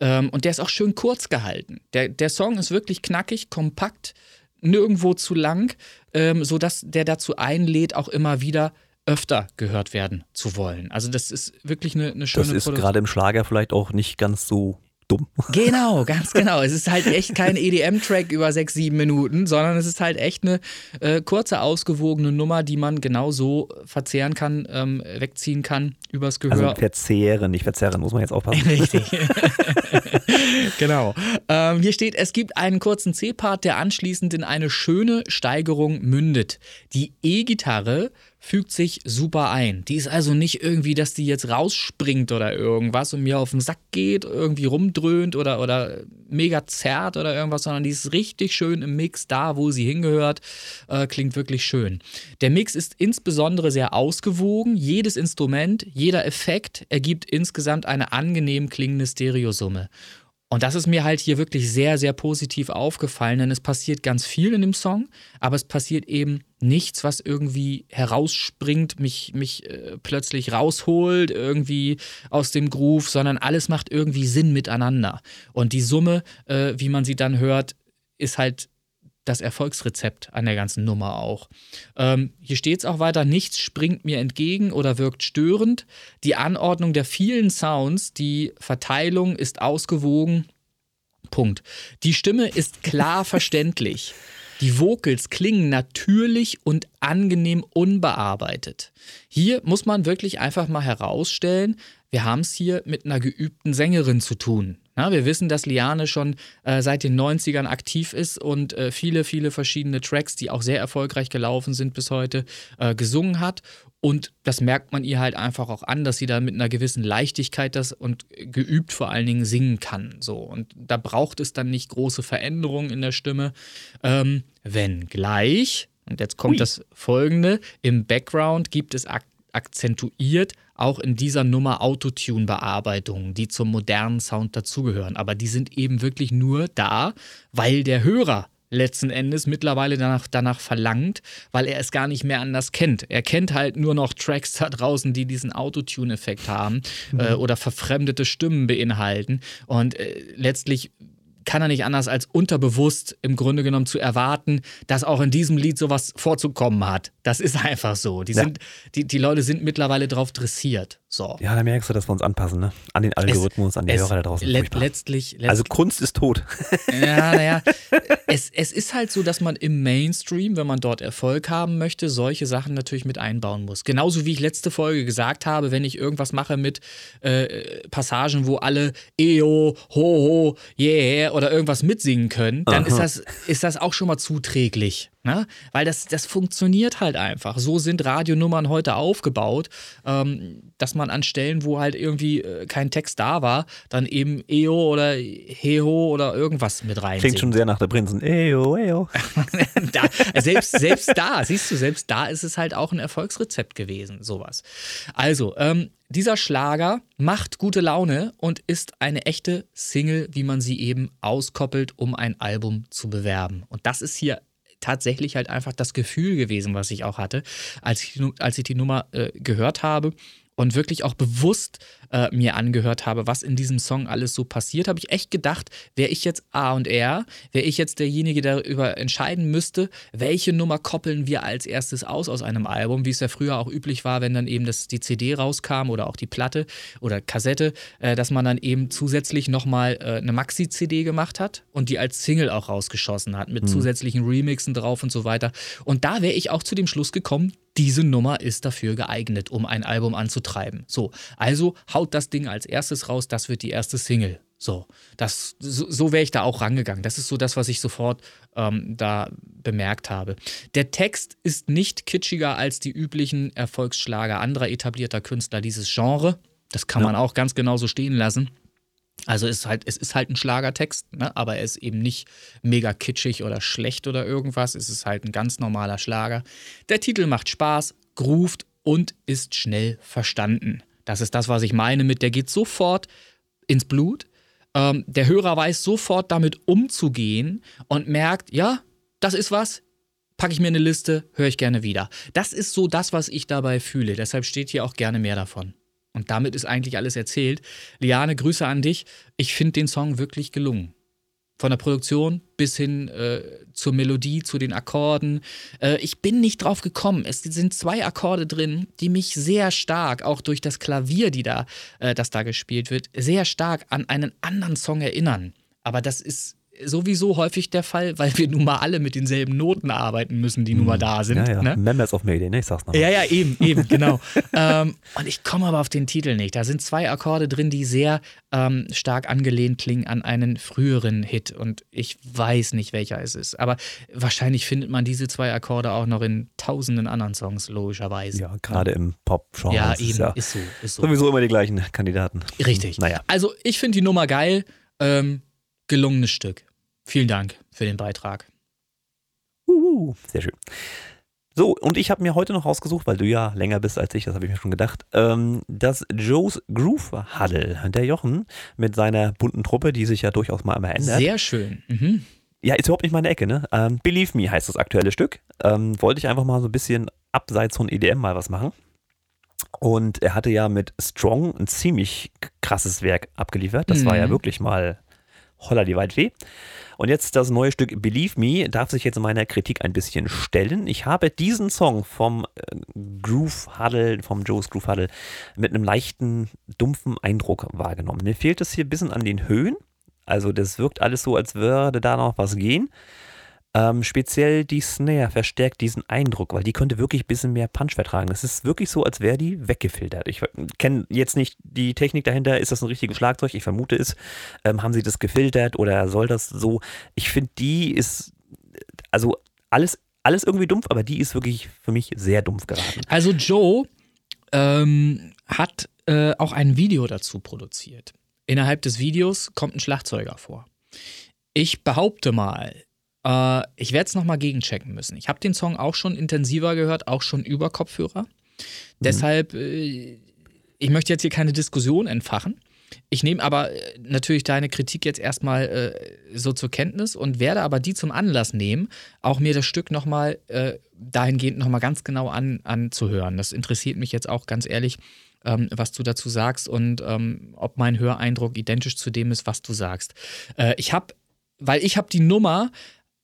Ähm, und der ist auch schön kurz gehalten. Der, der Song ist wirklich knackig, kompakt, nirgendwo zu lang, ähm, sodass der dazu einlädt, auch immer wieder öfter gehört werden zu wollen. Also das ist wirklich eine, eine schöne Das ist gerade im Schlager vielleicht auch nicht ganz so dumm. Genau, ganz genau. Es ist halt echt kein EDM-Track über sechs, sieben Minuten, sondern es ist halt echt eine äh, kurze, ausgewogene Nummer, die man genau so verzehren kann, ähm, wegziehen kann übers Gehör. Also verzehren, nicht verzerren, muss man jetzt aufpassen. Richtig. genau. Ähm, hier steht, es gibt einen kurzen C-Part, der anschließend in eine schöne Steigerung mündet. Die E-Gitarre fügt sich super ein. Die ist also nicht irgendwie, dass die jetzt rausspringt oder irgendwas und mir auf den Sack geht, irgendwie rumdröhnt oder, oder mega zerrt oder irgendwas, sondern die ist richtig schön im Mix da, wo sie hingehört. Äh, klingt wirklich schön. Der Mix ist insbesondere sehr ausgewogen. Jedes Instrument, jeder Effekt ergibt insgesamt eine angenehm klingende Stereosumme. Und das ist mir halt hier wirklich sehr, sehr positiv aufgefallen, denn es passiert ganz viel in dem Song, aber es passiert eben nichts, was irgendwie herausspringt, mich, mich äh, plötzlich rausholt, irgendwie aus dem Groove, sondern alles macht irgendwie Sinn miteinander. Und die Summe, äh, wie man sie dann hört, ist halt das Erfolgsrezept an der ganzen Nummer auch. Ähm, hier steht es auch weiter, nichts springt mir entgegen oder wirkt störend. Die Anordnung der vielen Sounds, die Verteilung ist ausgewogen. Punkt. Die Stimme ist klar verständlich. Die Vocals klingen natürlich und angenehm unbearbeitet. Hier muss man wirklich einfach mal herausstellen, wir haben es hier mit einer geübten Sängerin zu tun. Ja, wir wissen, dass Liane schon äh, seit den 90ern aktiv ist und äh, viele, viele verschiedene Tracks, die auch sehr erfolgreich gelaufen sind bis heute, äh, gesungen hat. Und das merkt man ihr halt einfach auch an, dass sie da mit einer gewissen Leichtigkeit das und geübt vor allen Dingen singen kann. So. Und da braucht es dann nicht große Veränderungen in der Stimme. Ähm, wenngleich, und jetzt kommt Ui. das folgende, im Background gibt es ak akzentuiert auch in dieser Nummer Autotune-Bearbeitungen, die zum modernen Sound dazugehören. Aber die sind eben wirklich nur da, weil der Hörer letzten Endes mittlerweile danach, danach verlangt, weil er es gar nicht mehr anders kennt. Er kennt halt nur noch Tracks da draußen, die diesen Autotune-Effekt haben mhm. äh, oder verfremdete Stimmen beinhalten. Und äh, letztlich kann er nicht anders als unterbewusst im Grunde genommen zu erwarten, dass auch in diesem Lied sowas vorzukommen hat. Das ist einfach so. Die, sind, die, die Leute sind mittlerweile drauf dressiert. So. Ja, da merkst du, dass wir uns anpassen, ne? An den Algorithmus, es, an die Hörer da draußen. Let, letztlich, letztlich, Also Kunst ist tot. Ja, naja. es, es ist halt so, dass man im Mainstream, wenn man dort Erfolg haben möchte, solche Sachen natürlich mit einbauen muss. Genauso wie ich letzte Folge gesagt habe, wenn ich irgendwas mache mit äh, Passagen, wo alle EO, ho, ho, yeah oder irgendwas mitsingen können, dann ist das, ist das auch schon mal zuträglich. Ne? Weil das, das funktioniert halt einfach. So sind Radionummern heute aufgebaut, ähm, dass man an Stellen, wo halt irgendwie äh, kein Text da war, dann eben EO oder Heho oder irgendwas mit rein. Klingt schon sehr nach der Prinzen. EO, EO. da, selbst, selbst da, siehst du, selbst da ist es halt auch ein Erfolgsrezept gewesen, sowas. Also, ähm, dieser Schlager macht gute Laune und ist eine echte Single, wie man sie eben auskoppelt, um ein Album zu bewerben. Und das ist hier tatsächlich halt einfach das Gefühl gewesen, was ich auch hatte, als ich, als ich die Nummer äh, gehört habe und wirklich auch bewusst äh, mir angehört habe, was in diesem Song alles so passiert, habe ich echt gedacht, wäre ich jetzt A und R, wäre ich jetzt derjenige, der darüber entscheiden müsste, welche Nummer koppeln wir als erstes aus aus einem Album, wie es ja früher auch üblich war, wenn dann eben das, die CD rauskam oder auch die Platte oder Kassette, äh, dass man dann eben zusätzlich nochmal äh, eine Maxi-CD gemacht hat und die als Single auch rausgeschossen hat mit mhm. zusätzlichen Remixen drauf und so weiter. Und da wäre ich auch zu dem Schluss gekommen, diese Nummer ist dafür geeignet, um ein Album anzutreiben. So, also haut das Ding als erstes raus, das wird die erste Single. So, das, so, so wäre ich da auch rangegangen. Das ist so das, was ich sofort ähm, da bemerkt habe. Der Text ist nicht kitschiger als die üblichen Erfolgsschlager anderer etablierter Künstler dieses Genre. Das kann ja. man auch ganz genau so stehen lassen. Also ist halt, es ist halt ein Schlagertext, ne? aber er ist eben nicht mega kitschig oder schlecht oder irgendwas. Es ist halt ein ganz normaler Schlager. Der Titel macht Spaß, groovt und ist schnell verstanden. Das ist das, was ich meine mit, der geht sofort ins Blut. Ähm, der Hörer weiß sofort damit umzugehen und merkt, ja, das ist was, packe ich mir eine Liste, höre ich gerne wieder. Das ist so das, was ich dabei fühle. Deshalb steht hier auch gerne mehr davon. Und damit ist eigentlich alles erzählt. Liane, Grüße an dich. Ich finde den Song wirklich gelungen. Von der Produktion bis hin äh, zur Melodie, zu den Akkorden. Äh, ich bin nicht drauf gekommen. Es sind zwei Akkorde drin, die mich sehr stark, auch durch das Klavier, die da, äh, das da gespielt wird, sehr stark an einen anderen Song erinnern. Aber das ist sowieso häufig der Fall, weil wir nun mal alle mit denselben Noten arbeiten müssen, die nun mal da sind. Ja, ja. Ne? Members of Mayday, ne? Ich sag's nochmal. Ja, ja, eben, eben, genau. ähm, und ich komme aber auf den Titel nicht. Da sind zwei Akkorde drin, die sehr ähm, stark angelehnt klingen an einen früheren Hit. Und ich weiß nicht, welcher es ist. Aber wahrscheinlich findet man diese zwei Akkorde auch noch in tausenden anderen Songs, logischerweise. Ja, gerade im Pop-Genre. Ja, ist eben, ja ist so, ist so. Sowieso immer die gleichen Kandidaten. Richtig. Naja. Also, ich finde die Nummer geil. Ähm, gelungenes Stück. Vielen Dank für den Beitrag. Uhu, sehr schön. So, und ich habe mir heute noch rausgesucht, weil du ja länger bist als ich, das habe ich mir schon gedacht, ähm, dass Joe's Groove Huddle, der Jochen mit seiner bunten Truppe, die sich ja durchaus mal immer ändert. Sehr schön. Mhm. Ja, ist überhaupt nicht meine Ecke, ne? Ähm, Believe Me heißt das aktuelle Stück. Ähm, wollte ich einfach mal so ein bisschen abseits von EDM mal was machen. Und er hatte ja mit Strong ein ziemlich krasses Werk abgeliefert. Das war ja Mhm. wirklich mal holla die Waldfee. Und jetzt das neue Stück Believe Me darf sich jetzt meiner Kritik ein bisschen stellen. Ich habe diesen Song vom äh, Groove Huddle, vom Joe's Groove Huddle mit einem leichten, dumpfen Eindruck wahrgenommen. Mir fehlt es hier ein bisschen an den Höhen. Also das wirkt alles so, als würde da noch was gehen. Ähm, speziell die Snare verstärkt diesen Eindruck, weil die könnte wirklich ein bisschen mehr Punch vertragen. Es ist wirklich so, als wäre die weggefiltert. Ich kenne jetzt nicht die Technik dahinter. Ist das ein richtiges Schlagzeug? Ich vermute es. Ähm, haben sie das gefiltert oder soll das so? Ich finde, die ist, also alles, alles irgendwie dumpf, aber die ist wirklich für mich sehr dumpf geraten. Also Joe ähm, hat äh, auch ein Video dazu produziert. Innerhalb des Videos kommt ein Schlagzeuger vor. Ich behaupte mal, äh, ich werde es nochmal gegenchecken müssen. Ich habe den Song auch schon intensiver gehört, auch schon über Kopfhörer. Deshalb, äh, ich möchte jetzt hier keine Diskussion entfachen. Ich nehme aber äh, natürlich deine Kritik jetzt erstmal äh, so zur Kenntnis und werde aber die zum Anlass nehmen, auch mir das Stück nochmal äh, dahingehend nochmal ganz genau an, anzuhören. Das interessiert mich jetzt auch ganz ehrlich, ähm, was du dazu sagst und ähm, ob mein Höreindruck identisch zu dem ist, was du sagst. Äh, ich habe, weil ich habe die Nummer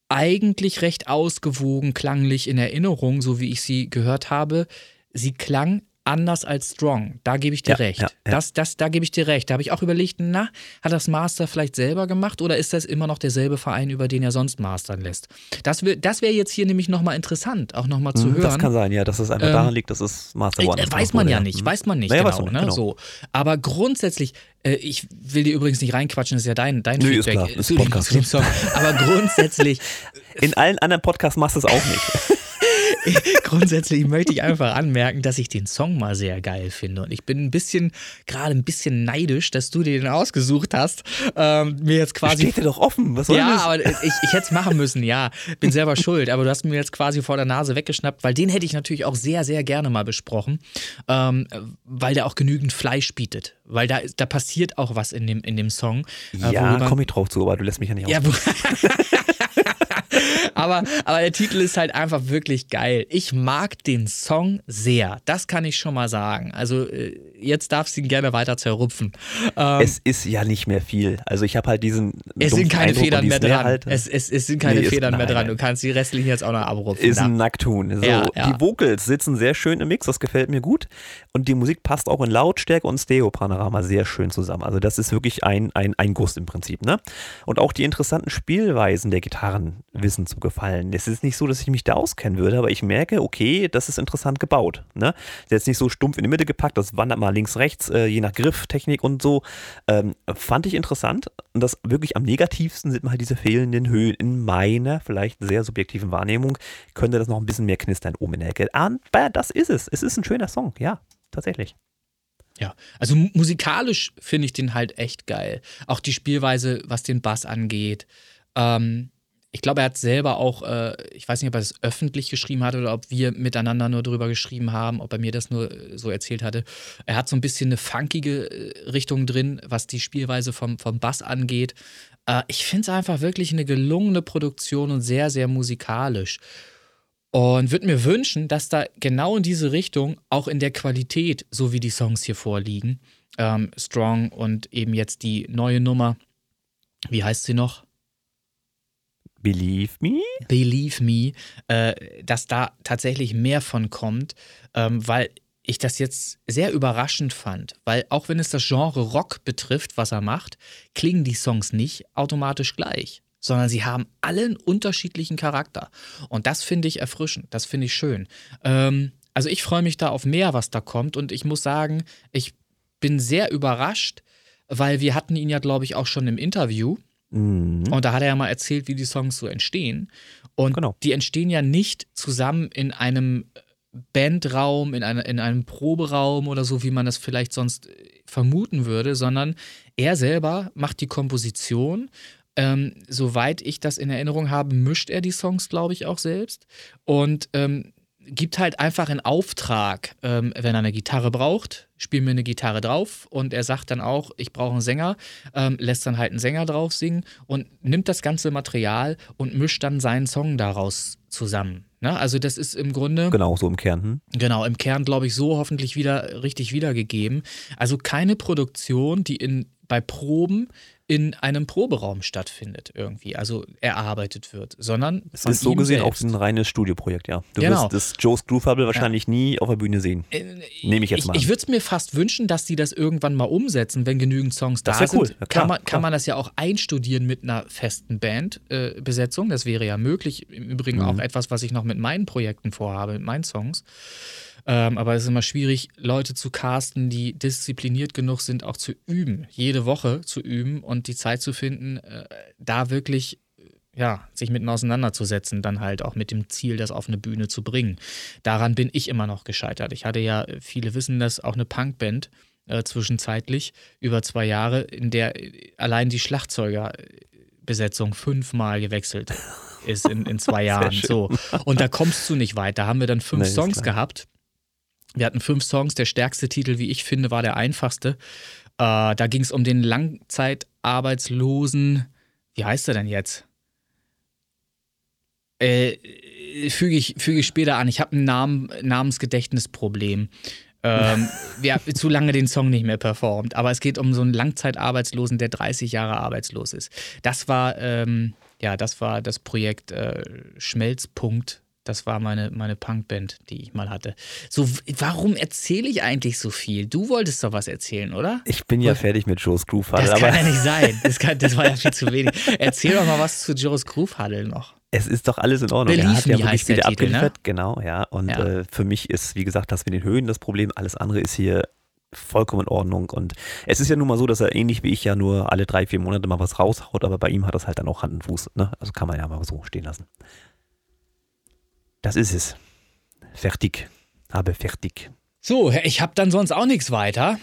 eigentlich recht ausgewogen klanglich in Erinnerung, so wie ich sie gehört habe. Sie klang anders als Strong. Da gebe ich dir Ja, recht. ja, ja. Das, das, da gebe ich dir recht. Da habe ich auch überlegt, na, hat das Master vielleicht selber gemacht oder ist das immer noch derselbe Verein, über den er sonst mastern lässt? Das, das wäre jetzt hier nämlich nochmal interessant, auch nochmal zu Mhm, hören. Das kann sein, ja, dass es einfach Ähm, daran liegt, dass es Master One Äh, ist. weiß man ja nicht, weiß man nicht Naja, genau. man nicht, ne? genau. So. Aber grundsätzlich, äh, ich will dir übrigens nicht reinquatschen, das ist ja dein, dein Nö, ist Feedback klar, ist zu, dem, Podcast, Song. Aber grundsätzlich, In allen anderen Podcasts machst du es auch nicht. grundsätzlich möchte ich einfach anmerken, dass ich den Song mal sehr geil finde. Und ich bin ein bisschen, gerade ein bisschen neidisch, dass du dir den ausgesucht hast. Ähm, mir jetzt quasi Steht dir doch offen. Was soll ja, das? aber ich, ich hätte es machen müssen, ja. Bin selber schuld. Aber du hast mir jetzt quasi vor der Nase weggeschnappt, weil den hätte ich natürlich auch sehr, sehr gerne mal besprochen. Ähm, weil der auch genügend Fleisch bietet. Weil da, da passiert auch was in dem, in dem Song. äh, ja, komme ich drauf zu, aber du lässt mich ja nicht ja, aus. wo- aber, aber der Titel ist halt einfach wirklich geil. Ich mag den Song sehr. Das kann ich schon mal sagen. Also äh, jetzt darfst du ihn gerne weiter zerrupfen. Ähm, Es ist ja nicht mehr viel. Also ich habe halt diesen. es sind keine Eindruck Federn mehr dran. Halt, es, es, es sind keine Nee, ist- Federn mehr nein, dran. Du kannst die restlichen jetzt auch noch abrupfen. ist ein Nacktun. So, Ja, ja. Die Vocals sitzen sehr schön im Mix, das gefällt mir gut. Und die Musik passt auch in Lautstärke und Stereo-Panorama sehr schön zusammen. Also das ist wirklich ein, ein, ein Guss im Prinzip. Ne? Und auch die interessanten Spielweisen der Gitarren wissen zu gefallen. Es ist nicht so, dass ich mich da auskennen würde, aber ich merke, okay, das ist interessant gebaut. Ne? Ist jetzt nicht so stumpf in die Mitte gepackt, das wandert mal links, rechts, äh, je nach Grifftechnik und so. Ähm, fand ich interessant. Und das wirklich am negativsten sind mal halt diese fehlenden Höhen. In meiner vielleicht sehr subjektiven Wahrnehmung könnte das noch ein bisschen mehr knistern oben in der Ecke. Aber das ist es. Es ist ein schöner Song, ja, tatsächlich. Ja, also mu- musikalisch finde ich den halt echt geil. Auch die Spielweise, was den Bass angeht. Ähm, ich glaube, er hat selber auch, äh, ich weiß nicht, ob er das öffentlich geschrieben hat oder ob wir miteinander nur drüber geschrieben haben, ob er mir das nur äh, so erzählt hatte. Er hat so ein bisschen eine funkige äh, Richtung drin, was die Spielweise vom, vom Bass angeht. Äh, ich finde es einfach wirklich eine gelungene Produktion und sehr, sehr musikalisch. Und würde mir wünschen, dass da genau in diese Richtung, auch in der Qualität, so wie die Songs hier vorliegen, ähm, Strong und eben jetzt die neue Nummer, wie heißt sie noch? Believe me? Believe Me, äh, dass da tatsächlich mehr von kommt, ähm, weil ich das jetzt sehr überraschend fand, weil auch wenn es das Genre Rock betrifft, was er macht, klingen die Songs nicht automatisch gleich, sondern sie haben alle einen unterschiedlichen Charakter. Und das finde ich erfrischend, das finde ich schön. Ähm, also ich freue mich da auf mehr, was da kommt. Und ich muss sagen, ich bin sehr überrascht, weil wir hatten ihn ja, glaube ich, auch schon im Interview. Mhm. Und da hat er ja mal erzählt, wie die Songs so entstehen. Und genau. die entstehen ja nicht zusammen in einem Bandraum, in, eine, in einem Proberaum oder so, wie man das vielleicht sonst vermuten würde, sondern er selber macht die Komposition. Ähm, soweit ich das in Erinnerung habe, mischt er die Songs, glaube ich, auch selbst. Und ähm, gibt halt einfach einen Auftrag, ähm, wenn er eine Gitarre braucht, spiel mir eine Gitarre drauf und er sagt dann auch, ich brauche einen Sänger, ähm, lässt dann halt einen Sänger drauf singen und nimmt das ganze Material und mischt dann seinen Song daraus zusammen. Ne? Also das ist im Grunde... Genau, so im Kern. Hm? Genau, im Kern glaube ich so hoffentlich wieder richtig wiedergegeben. Also keine Produktion, die in, bei Proben in einem Proberaum stattfindet irgendwie, also erarbeitet wird, sondern es ist so gesehen selbst. auch ein reines Studioprojekt, ja. Du genau. wirst das Joe's Groove Hubble wahrscheinlich ja. nie auf der Bühne sehen. Äh, Nehme ich jetzt mal. Ich, ich würde es mir fast wünschen, dass die das irgendwann mal umsetzen, wenn genügend Songs das da sind. Cool. Ja, klar, kann, man, kann man das ja auch einstudieren mit einer festen Bandbesetzung. Äh, das wäre ja möglich. Im Übrigen mhm. auch etwas, was ich noch mit meinen Projekten vorhabe, mit meinen Songs. Ähm, aber es ist immer schwierig, Leute zu casten, die diszipliniert genug sind, auch zu üben, jede Woche zu üben und die Zeit zu finden, äh, da wirklich äh, ja, sich mitten auseinanderzusetzen, dann halt auch mit dem Ziel, das auf eine Bühne zu bringen. Daran bin ich immer noch gescheitert. Ich hatte ja, viele wissen das, auch eine Punkband äh, zwischenzeitlich über zwei Jahre, in der äh, allein die Schlagzeugerbesetzung fünfmal gewechselt ist in, in zwei Jahren. So. Und da kommst du nicht weit. Da haben wir dann fünf nee, Songs gehabt. Wir hatten fünf Songs. Der stärkste Titel, wie ich finde, war der einfachste. Äh, da ging es um den Langzeitarbeitslosen. Wie heißt er denn jetzt? Äh, füge ich, füge ich später an. Ich habe ein Namen, Namensgedächtnisproblem. Ähm, wir haben zu lange den Song nicht mehr performt. Aber es geht um so einen Langzeitarbeitslosen, der 30 Jahre arbeitslos ist. Das war, ähm, ja, das war das Projekt äh, Schmelzpunkt das war meine, meine Punkband, die ich mal hatte. So, warum erzähle ich eigentlich so viel? Du wolltest doch was erzählen, oder? Ich bin ja Und, fertig mit Joe's Groove Huddle. Das kann ja nicht sein. Das, kann, das, war ja viel zu wenig. Erzähl doch mal was zu Joe's Groove Huddle noch. Es ist doch alles in Ordnung. Beliefen, er hat ja wirklich wieder Titel, abgeliefert. Ne? Genau, ja. Und ja. Äh, für mich ist, wie gesagt, das mit den Höhen das Problem. Alles andere ist hier vollkommen in Ordnung. Und es ist ja nun mal so, dass er ähnlich wie ich ja nur alle drei, vier Monate mal was raushaut, aber bei ihm hat das halt dann auch Hand und Fuß. Ne? Also kann man ja mal so stehen lassen. Das ist es. Fertig. Habe fertig. So, ich habe dann sonst auch nichts weiter.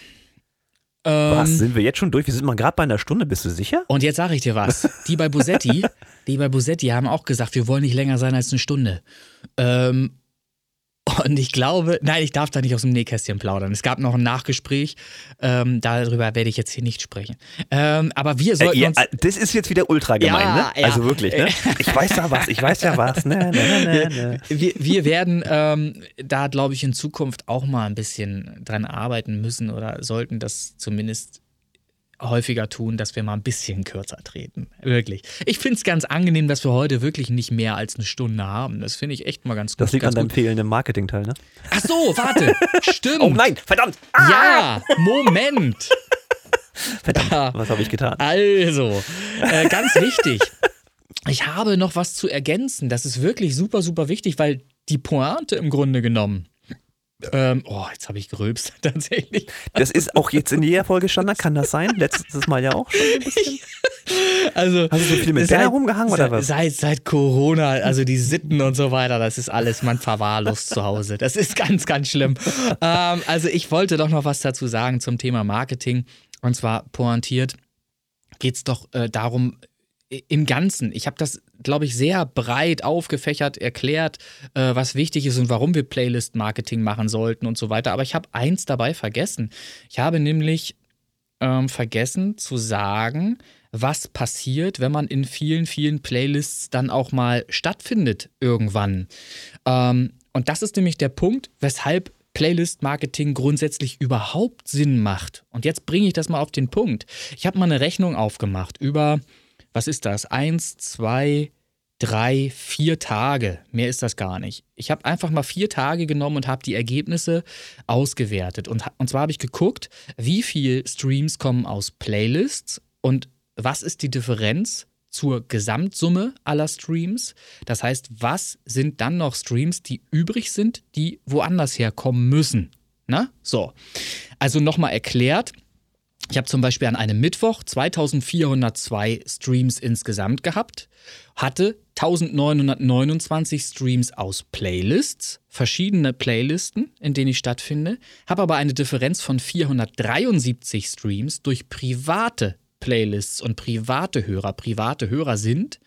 Ähm, was, sind wir jetzt schon durch? Wir sind mal gerade bei einer Stunde, bist du sicher? Und jetzt sage ich dir was. Die bei Bosetti, die bei Bosetti haben auch gesagt, wir wollen nicht länger sein als eine Stunde. Ähm, und ich glaube, nein, ich darf da nicht aus dem Nähkästchen plaudern. Es gab noch ein Nachgespräch, ähm, darüber werde ich jetzt hier nicht sprechen. Ähm, aber wir sollten äh, ja, uns Das ist jetzt wieder ultra gemein, ja, ne? Ja. Also wirklich, ne? Ich weiß ja was, ich weiß ja was. Ne, ne, ne, ne. ne. Wir, wir werden ähm, da, glaube ich, in Zukunft auch mal ein bisschen dran arbeiten müssen oder sollten das zumindest häufiger tun, dass wir mal ein bisschen kürzer treten. Wirklich. Ich finde es ganz angenehm, dass wir heute wirklich nicht mehr als eine Stunde haben. Das finde ich echt mal ganz gut. Das liegt an deinem fehlenden Marketingteil, ne? Ach so, warte. Stimmt. Oh nein, verdammt. Ah! Ja, Moment. Verdammt, da. was habe ich getan? Also, äh, ganz wichtig. Ich habe noch was zu ergänzen. Das ist wirklich super, super wichtig, weil die Pointe im Grunde genommen ähm, oh, jetzt habe ich gerülpst, tatsächlich. Das ist auch jetzt in jeder Folge Standard, kann das sein? Letztes Mal ja auch schon ein bisschen. Also, Hast du so viel mit Bänder rumgehangen oder was? Seit, seit Corona, also die Sitten und so weiter, das ist alles, man verwahrlost zu Hause. Das ist ganz, ganz schlimm. Ähm, also ich wollte doch noch was dazu sagen zum Thema Marketing. Und zwar pointiert geht es doch äh, darum, im Ganzen. Ich habe das, glaube ich, sehr breit aufgefächert erklärt, äh, was wichtig ist und warum wir Playlist-Marketing machen sollten und so weiter. Aber ich habe eins dabei vergessen. Ich habe nämlich ähm, vergessen zu sagen, was passiert, wenn man in vielen, vielen Playlists dann auch mal stattfindet irgendwann. Ähm, und das ist nämlich der Punkt, weshalb Playlist-Marketing grundsätzlich überhaupt Sinn macht. Und jetzt bringe ich das mal auf den Punkt. Ich habe mal eine Rechnung aufgemacht über was ist das? Eins, zwei, drei, vier Tage. Mehr ist das gar nicht. Ich habe einfach mal vier Tage genommen und habe die Ergebnisse ausgewertet. Und, und zwar habe ich geguckt, wie viele Streams kommen aus Playlists und was ist die Differenz zur Gesamtsumme aller Streams. Das heißt, was sind dann noch Streams, die übrig sind, die woanders herkommen müssen? Na, so. Also nochmal erklärt, ich habe zum Beispiel an einem Mittwoch 2402 Streams insgesamt gehabt, hatte 1929 Streams aus Playlists, verschiedene Playlisten, in denen ich stattfinde, habe aber eine Differenz von 473 Streams durch private Playlists und private Hörer. Private Hörer sind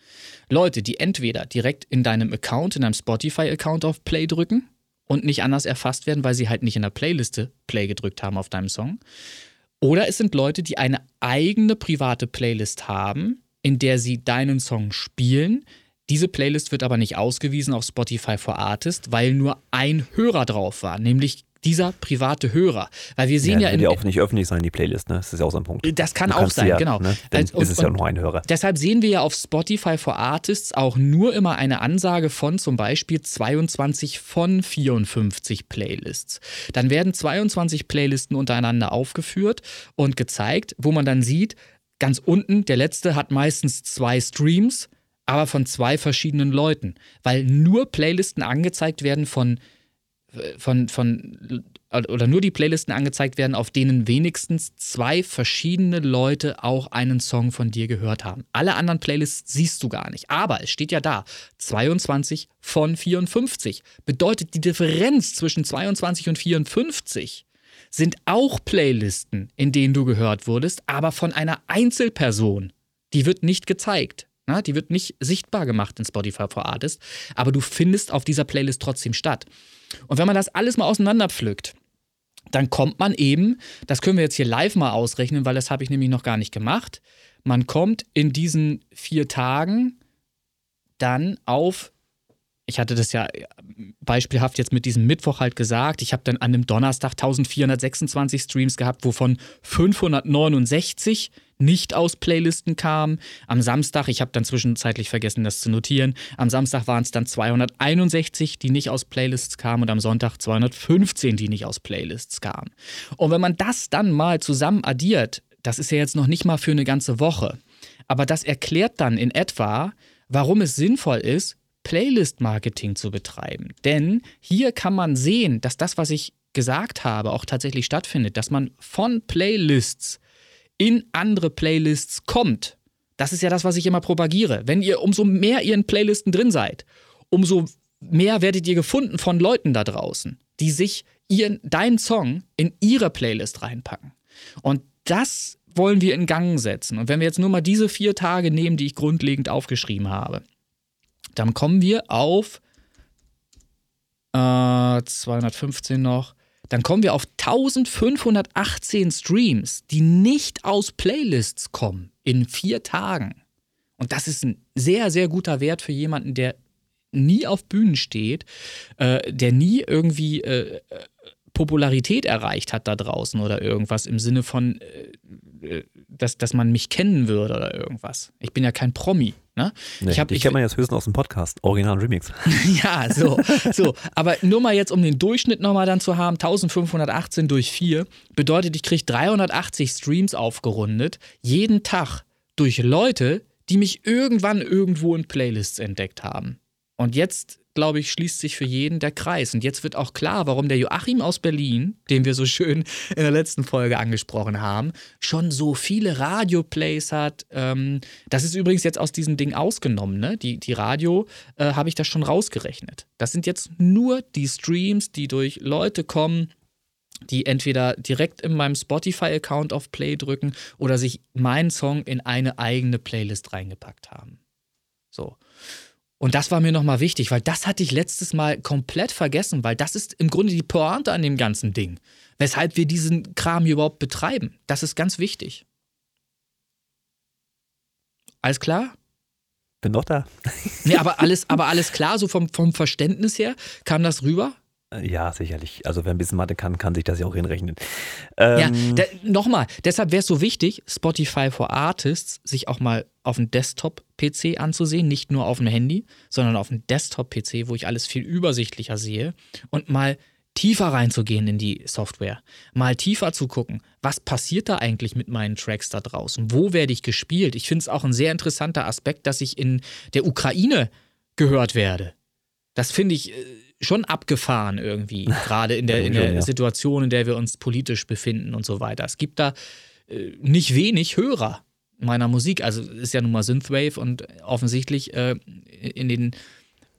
Leute, die entweder direkt in deinem Account, in deinem Spotify-Account auf Play drücken und nicht anders erfasst werden, weil sie halt nicht in der Playliste Play gedrückt haben auf deinem Song oder es sind Leute, die eine eigene private Playlist haben, in der sie deinen Song spielen. Diese Playlist wird aber nicht ausgewiesen auf Spotify for Artist, weil nur ein Hörer drauf war, nämlich dieser private Hörer. Weil wir sehen ja, ja in. Die auch nicht öffentlich sein, die Playlist, ne? Das ist ja auch so ein Punkt. Das kann auch sein, ja, genau. Ne? Dann und, ist es ja nur ein Hörer. Deshalb sehen wir ja auf Spotify for Artists auch nur immer eine Ansage von zum Beispiel 22 von 54 Playlists. Dann werden 22 Playlisten untereinander aufgeführt und gezeigt, wo man dann sieht, ganz unten, der letzte hat meistens zwei Streams, aber von zwei verschiedenen Leuten, weil nur Playlisten angezeigt werden von von, von oder nur die Playlisten angezeigt werden, auf denen wenigstens zwei verschiedene Leute auch einen Song von dir gehört haben. Alle anderen Playlists siehst du gar nicht. Aber es steht ja da, 22 von 54. Bedeutet, die Differenz zwischen 22 und 54 sind auch Playlisten, in denen du gehört wurdest, aber von einer Einzelperson. Die wird nicht gezeigt. Na, die wird nicht sichtbar gemacht in Spotify for Artists, aber du findest auf dieser Playlist trotzdem statt. Und wenn man das alles mal auseinanderpflückt, dann kommt man eben, das können wir jetzt hier live mal ausrechnen, weil das habe ich nämlich noch gar nicht gemacht. Man kommt in diesen vier Tagen dann auf ich hatte das ja beispielhaft jetzt mit diesem Mittwoch halt gesagt. Ich habe dann an dem Donnerstag 1426 Streams gehabt, wovon 569 nicht aus Playlisten kamen. Am Samstag, ich habe dann zwischenzeitlich vergessen, das zu notieren, am Samstag waren es dann 261, die nicht aus Playlists kamen und am Sonntag 215, die nicht aus Playlists kamen. Und wenn man das dann mal zusammen addiert, das ist ja jetzt noch nicht mal für eine ganze Woche, aber das erklärt dann in etwa, warum es sinnvoll ist, Playlist-Marketing zu betreiben. Denn hier kann man sehen, dass das, was ich gesagt habe, auch tatsächlich stattfindet, dass man von Playlists in andere Playlists kommt. Das ist ja das, was ich immer propagiere. Wenn ihr umso mehr ihr in Playlisten drin seid, umso mehr werdet ihr gefunden von Leuten da draußen, die sich ihren, deinen Song in ihre Playlist reinpacken. Und das wollen wir in Gang setzen. Und wenn wir jetzt nur mal diese vier Tage nehmen, die ich grundlegend aufgeschrieben habe, dann kommen wir auf äh, 215 noch. Dann kommen wir auf 1518 Streams, die nicht aus Playlists kommen in vier Tagen. Und das ist ein sehr, sehr guter Wert für jemanden, der nie auf Bühnen steht, äh, der nie irgendwie äh, Popularität erreicht hat da draußen oder irgendwas im Sinne von, äh, äh dass, dass man mich kennen würde oder irgendwas. Ich bin ja kein Promi. Ne? Nee, ich, hab, ich kenne man jetzt höchstens aus dem Podcast, Original Remix. ja, so, so. Aber nur mal jetzt, um den Durchschnitt nochmal dann zu haben, 1518 durch 4 bedeutet, ich kriege 380 Streams aufgerundet, jeden Tag durch Leute, die mich irgendwann irgendwo in Playlists entdeckt haben. Und jetzt glaube ich, schließt sich für jeden der Kreis. Und jetzt wird auch klar, warum der Joachim aus Berlin, den wir so schön in der letzten Folge angesprochen haben, schon so viele Radioplays hat. Ähm, das ist übrigens jetzt aus diesem Ding ausgenommen. Ne? Die, die Radio äh, habe ich das schon rausgerechnet. Das sind jetzt nur die Streams, die durch Leute kommen, die entweder direkt in meinem Spotify-Account auf Play drücken oder sich meinen Song in eine eigene Playlist reingepackt haben. So. Und das war mir nochmal wichtig, weil das hatte ich letztes Mal komplett vergessen, weil das ist im Grunde die Pointe an dem ganzen Ding. Weshalb wir diesen Kram hier überhaupt betreiben. Das ist ganz wichtig. Alles klar? Bin doch da. ja, aber alles, aber alles klar, so vom, vom Verständnis her, kam das rüber? Äh, ja, sicherlich. Also wer ein bisschen Mathe kann, kann sich das ja auch hinrechnen. Ähm, ja, nochmal, deshalb wäre es so wichtig, Spotify for Artists sich auch mal auf dem Desktop-PC anzusehen, nicht nur auf dem Handy, sondern auf dem Desktop-PC, wo ich alles viel übersichtlicher sehe und mal tiefer reinzugehen in die Software, mal tiefer zu gucken, was passiert da eigentlich mit meinen Tracks da draußen, wo werde ich gespielt. Ich finde es auch ein sehr interessanter Aspekt, dass ich in der Ukraine gehört werde. Das finde ich äh, schon abgefahren irgendwie, gerade in der, in der Situation, in der wir uns politisch befinden und so weiter. Es gibt da äh, nicht wenig Hörer meiner Musik. Also ist ja nun mal Synthwave und offensichtlich äh, in den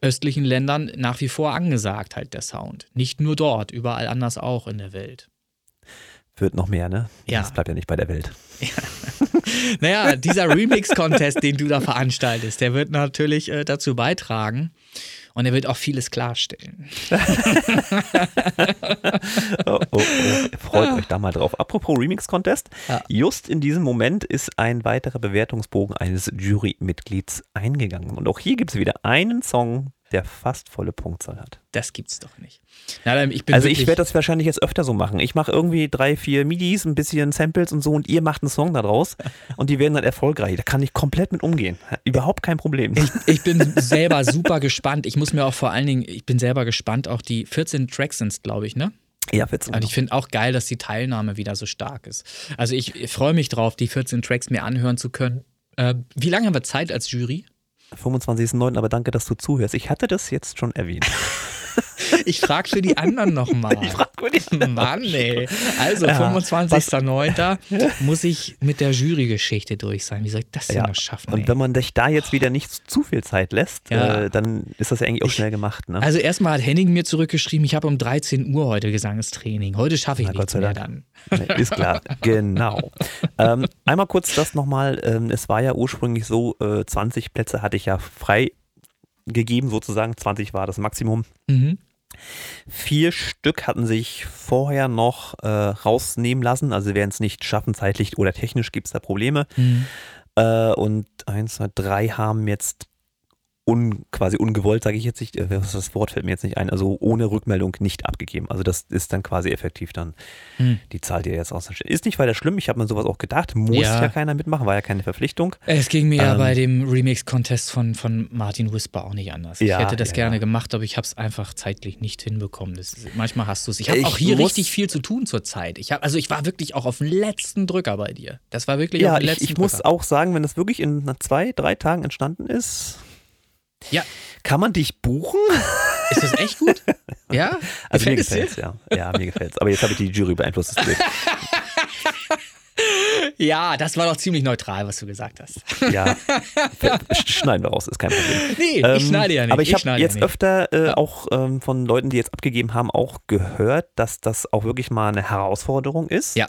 östlichen Ländern nach wie vor angesagt halt der Sound. Nicht nur dort, überall anders auch in der Welt. Wird noch mehr, ne? Ja. Das bleibt ja nicht bei der Welt. Ja. naja, dieser Remix-Contest, den du da veranstaltest, der wird natürlich äh, dazu beitragen, und er wird auch vieles klarstellen. oh, oh, oh. Freut euch da mal drauf. Apropos Remix-Contest. Ja. Just in diesem Moment ist ein weiterer Bewertungsbogen eines Jurymitglieds eingegangen. Und auch hier gibt es wieder einen Song, der fast volle Punktzahl hat. Das gibt's doch nicht. Nein, ich also ich werde das wahrscheinlich jetzt öfter so machen. Ich mache irgendwie drei, vier MIDIs, ein bisschen Samples und so und ihr macht einen Song daraus und die werden dann erfolgreich. Da kann ich komplett mit umgehen. Überhaupt kein Problem. Ich, ich bin selber super gespannt. Ich muss mir auch vor allen Dingen, ich bin selber gespannt, auch die 14 Tracks sind glaube ich, ne? Ja, 14. Und ich finde auch geil, dass die Teilnahme wieder so stark ist. Also ich freue mich drauf, die 14 Tracks mir anhören zu können. Äh, wie lange haben wir Zeit als Jury? 25.09., aber danke, dass du zuhörst. Ich hatte das jetzt schon erwähnt. Ich frage für die anderen nochmal. Ich frage für die anderen. Mann, ey. Also, ja, 25.09. muss ich mit der Jurygeschichte durch sein. Wie soll ich das denn ja. noch schaffen? Und ey? wenn man dich da jetzt wieder nicht zu viel Zeit lässt, ja. äh, dann ist das ja eigentlich auch schnell gemacht. Ne? Also, erstmal hat Henning mir zurückgeschrieben, ich habe um 13 Uhr heute Gesangstraining. Heute schaffe ich Na, nichts mehr dann. Ist klar, genau. ähm, einmal kurz das nochmal. Ähm, es war ja ursprünglich so, äh, 20 Plätze hatte ich ja frei gegeben, sozusagen. 20 war das Maximum. Mhm. Vier Stück hatten sich vorher noch äh, rausnehmen lassen, also werden es nicht schaffen, zeitlich oder technisch gibt es da Probleme. Mhm. Äh, und eins, zwei, drei haben jetzt un, quasi ungewollt, sage ich jetzt nicht, äh, das Wort fällt mir jetzt nicht ein, also ohne Rückmeldung nicht abgegeben. Also das ist dann quasi effektiv dann hm. die Zahl, die er jetzt ausstellt. Ist nicht weiter schlimm, ich habe mir sowas auch gedacht, muss ja. ja. keiner mitmachen, war ja keine Verpflichtung. Es ging mir ähm, ja bei dem Remix-Contest von, von Martin Whisper auch nicht anders. Ja, ich hätte das ja, gerne gemacht, aber ich habe es einfach zeitlich nicht hinbekommen. Das, manchmal hast du es. Ich habe auch hier richtig viel zu tun zurzeit. Ich hab, also ich war wirklich auch auf den letzten Drücker bei dir. Das war wirklich ja, auf den letzten ich, ich Drücker. muss auch sagen, wenn das wirklich in zwei, drei Tagen entstanden ist, ja. Kann man dich buchen? Ist das echt gut? Ja? Also mir gefällt es, ja. Ja, mir gefällt es. Aber jetzt habe ich die Jury beeinflusst. Ja, das war doch ziemlich neutral, was du gesagt hast. Ja, schneiden wir raus, ist kein Problem. Nee, ähm, ich schneide ja nicht. Aber ich, ich habe jetzt ja öfter äh, auch ähm, von Leuten, die jetzt abgegeben haben, auch gehört, dass das auch wirklich mal eine Herausforderung ist. Ja.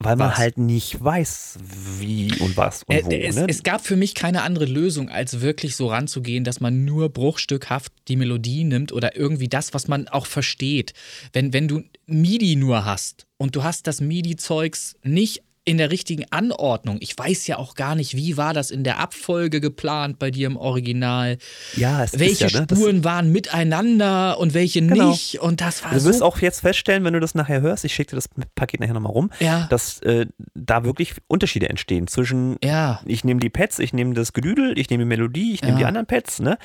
Weil man was? halt nicht weiß, wie und was und äh, wo. Es, ne? es, gab für mich keine andere Lösung, als wirklich so ranzugehen, dass man nur bruchstückhaft die Melodie nimmt oder irgendwie das, was man auch versteht. Wenn, wenn du MIDI nur hast und du hast das MIDI-Zeugs nicht in der richtigen Anordnung. Ich weiß ja auch gar nicht, wie war das in der Abfolge geplant bei dir im Original. Ja, es welche ist ja, ne? Spuren waren miteinander und welche genau. nicht. Und das war Du wirst so auch jetzt feststellen, wenn du das nachher hörst, ich schicke dir das Paket nachher nochmal rum, ja. dass äh, da wirklich Unterschiede entstehen zwischen, ja. ich nehme die Pads, ich nehme das Gedüdel, ich nehme die Melodie, ich nehme die anderen Pads, ne?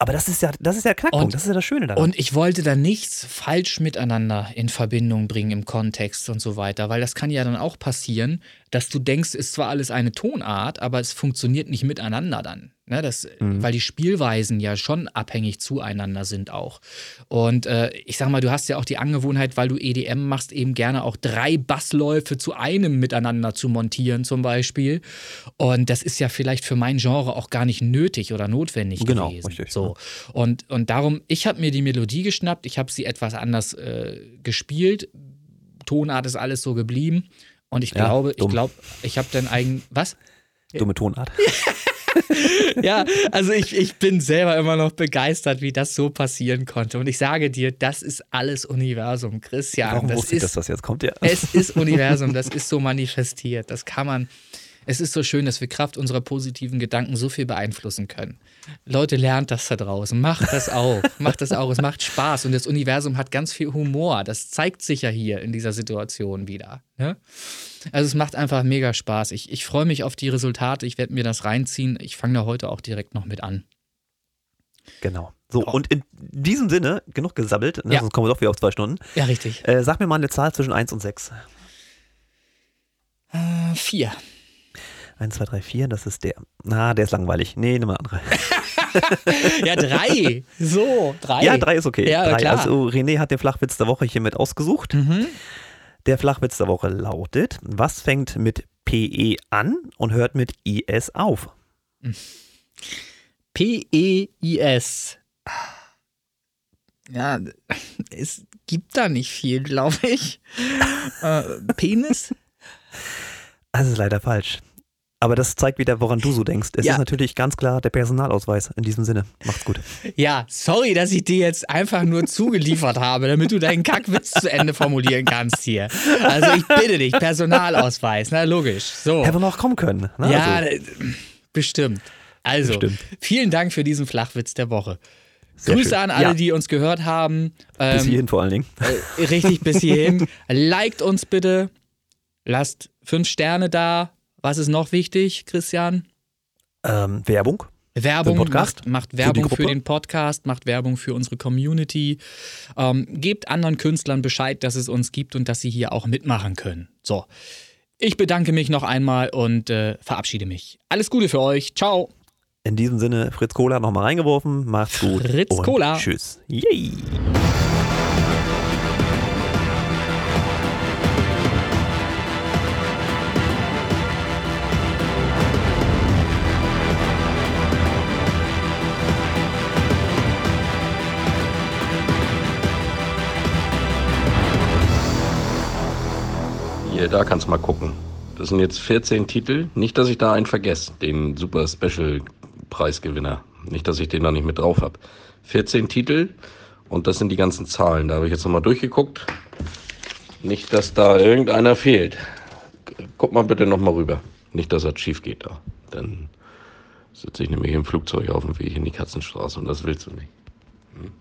Aber das ist ja, das ist ja Knackpunkt, und, das ist ja das Schöne daran. Und ich wollte da nichts falsch miteinander in Verbindung bringen im Kontext und so weiter, weil das kann ja dann auch passieren, dass du denkst, ist zwar alles eine Tonart, aber es funktioniert nicht miteinander dann. Ne, das, mhm. Weil die Spielweisen ja schon abhängig zueinander sind auch. Und äh, ich sag mal, du hast ja auch die Angewohnheit, weil du EDM machst, eben gerne auch drei Bassläufe zu einem miteinander zu montieren, zum Beispiel. Und das ist ja vielleicht für mein Genre auch gar nicht nötig oder notwendig genau, gewesen. Richtig, so. Und, und darum, ich habe mir die Melodie geschnappt, ich habe sie etwas anders äh, gespielt. Tonart ist alles so geblieben. Und ich glaube, ja, ich glaube, ich habe dann eigen. Was? Dumme Tonart. ja, also ich, ich bin selber immer noch begeistert, wie das so passieren konnte. Und ich sage dir, das ist alles Universum, Christian. Warum das wusste ist, ich, dass das jetzt kommt? Ja. Es ist Universum, das ist so manifestiert. Das kann man. Es ist so schön, dass wir Kraft unserer positiven Gedanken so viel beeinflussen können. Leute, lernt das da draußen. Macht das auch. Macht das auch. Es macht Spaß. Und das Universum hat ganz viel Humor. Das zeigt sich ja hier in dieser Situation wieder. Ne? Also es macht einfach mega Spaß. Ich, ich freue mich auf die Resultate. Ich werde mir das reinziehen. Ich fange da heute auch direkt noch mit an. Genau. So, oh. und in diesem Sinne, genug gesabbelt, ne, ja. sonst kommen wir doch wieder auf zwei Stunden. Ja, richtig. Äh, sag mir mal eine Zahl zwischen 1 und 6. Äh, 4. 1, 2, 3, 4, das ist der. Na, der ist langweilig. Nee, nimm mal andere. ja, drei. So, drei. Ja, drei ist okay. Ja, drei. Klar. Also René hat den Flachwitz der Woche hiermit ausgesucht. Mhm. Der Flachwitz der Woche lautet: Was fängt mit PE an und hört mit IS auf? P-E-I-S. Ja, es gibt da nicht viel, glaube ich. äh, Penis? Das ist leider falsch. Aber das zeigt wieder, woran du so denkst. Es ja. ist natürlich ganz klar der Personalausweis in diesem Sinne. Macht's gut. Ja, sorry, dass ich dir jetzt einfach nur zugeliefert habe, damit du deinen Kackwitz zu Ende formulieren kannst hier. Also ich bitte dich, Personalausweis, na logisch. So. Hätte noch kommen können. Ne? Ja, also. Äh, bestimmt. Also, bestimmt. vielen Dank für diesen Flachwitz der Woche. Sehr Grüße schön. an alle, ja. die uns gehört haben. Ähm, bis hierhin vor allen Dingen. Äh, richtig, bis hierhin. Liked uns bitte. Lasst fünf Sterne da was ist noch wichtig, Christian? Ähm, Werbung. Werbung, macht, macht Werbung für, für, den Podcast, macht Werbung für unsere Community. Ähm, gebt anderen Künstlern Bescheid, dass es uns gibt und dass sie hier auch mitmachen können. So, ich bedanke mich noch einmal und äh, verabschiede mich. Alles Gute für euch. Ciao. In diesem Sinne, Fritz Cola nochmal reingeworfen. Macht's gut. Fritz Cola. Tschüss. Yay. Hier, da kannst du mal gucken. Das sind jetzt 14 Titel. Nicht, dass ich da einen vergesse, den Super Special Preisgewinner. Nicht, dass ich den da nicht mit drauf habe. 14 Titel und das sind die ganzen Zahlen. Da habe ich jetzt nochmal durchgeguckt. Nicht, dass da irgendeiner fehlt. Guck mal bitte nochmal rüber. Nicht, dass das schief geht da. Dann sitze ich nämlich im Flugzeug auf dem Weg in die Katzenstraße und das willst du nicht. Hm?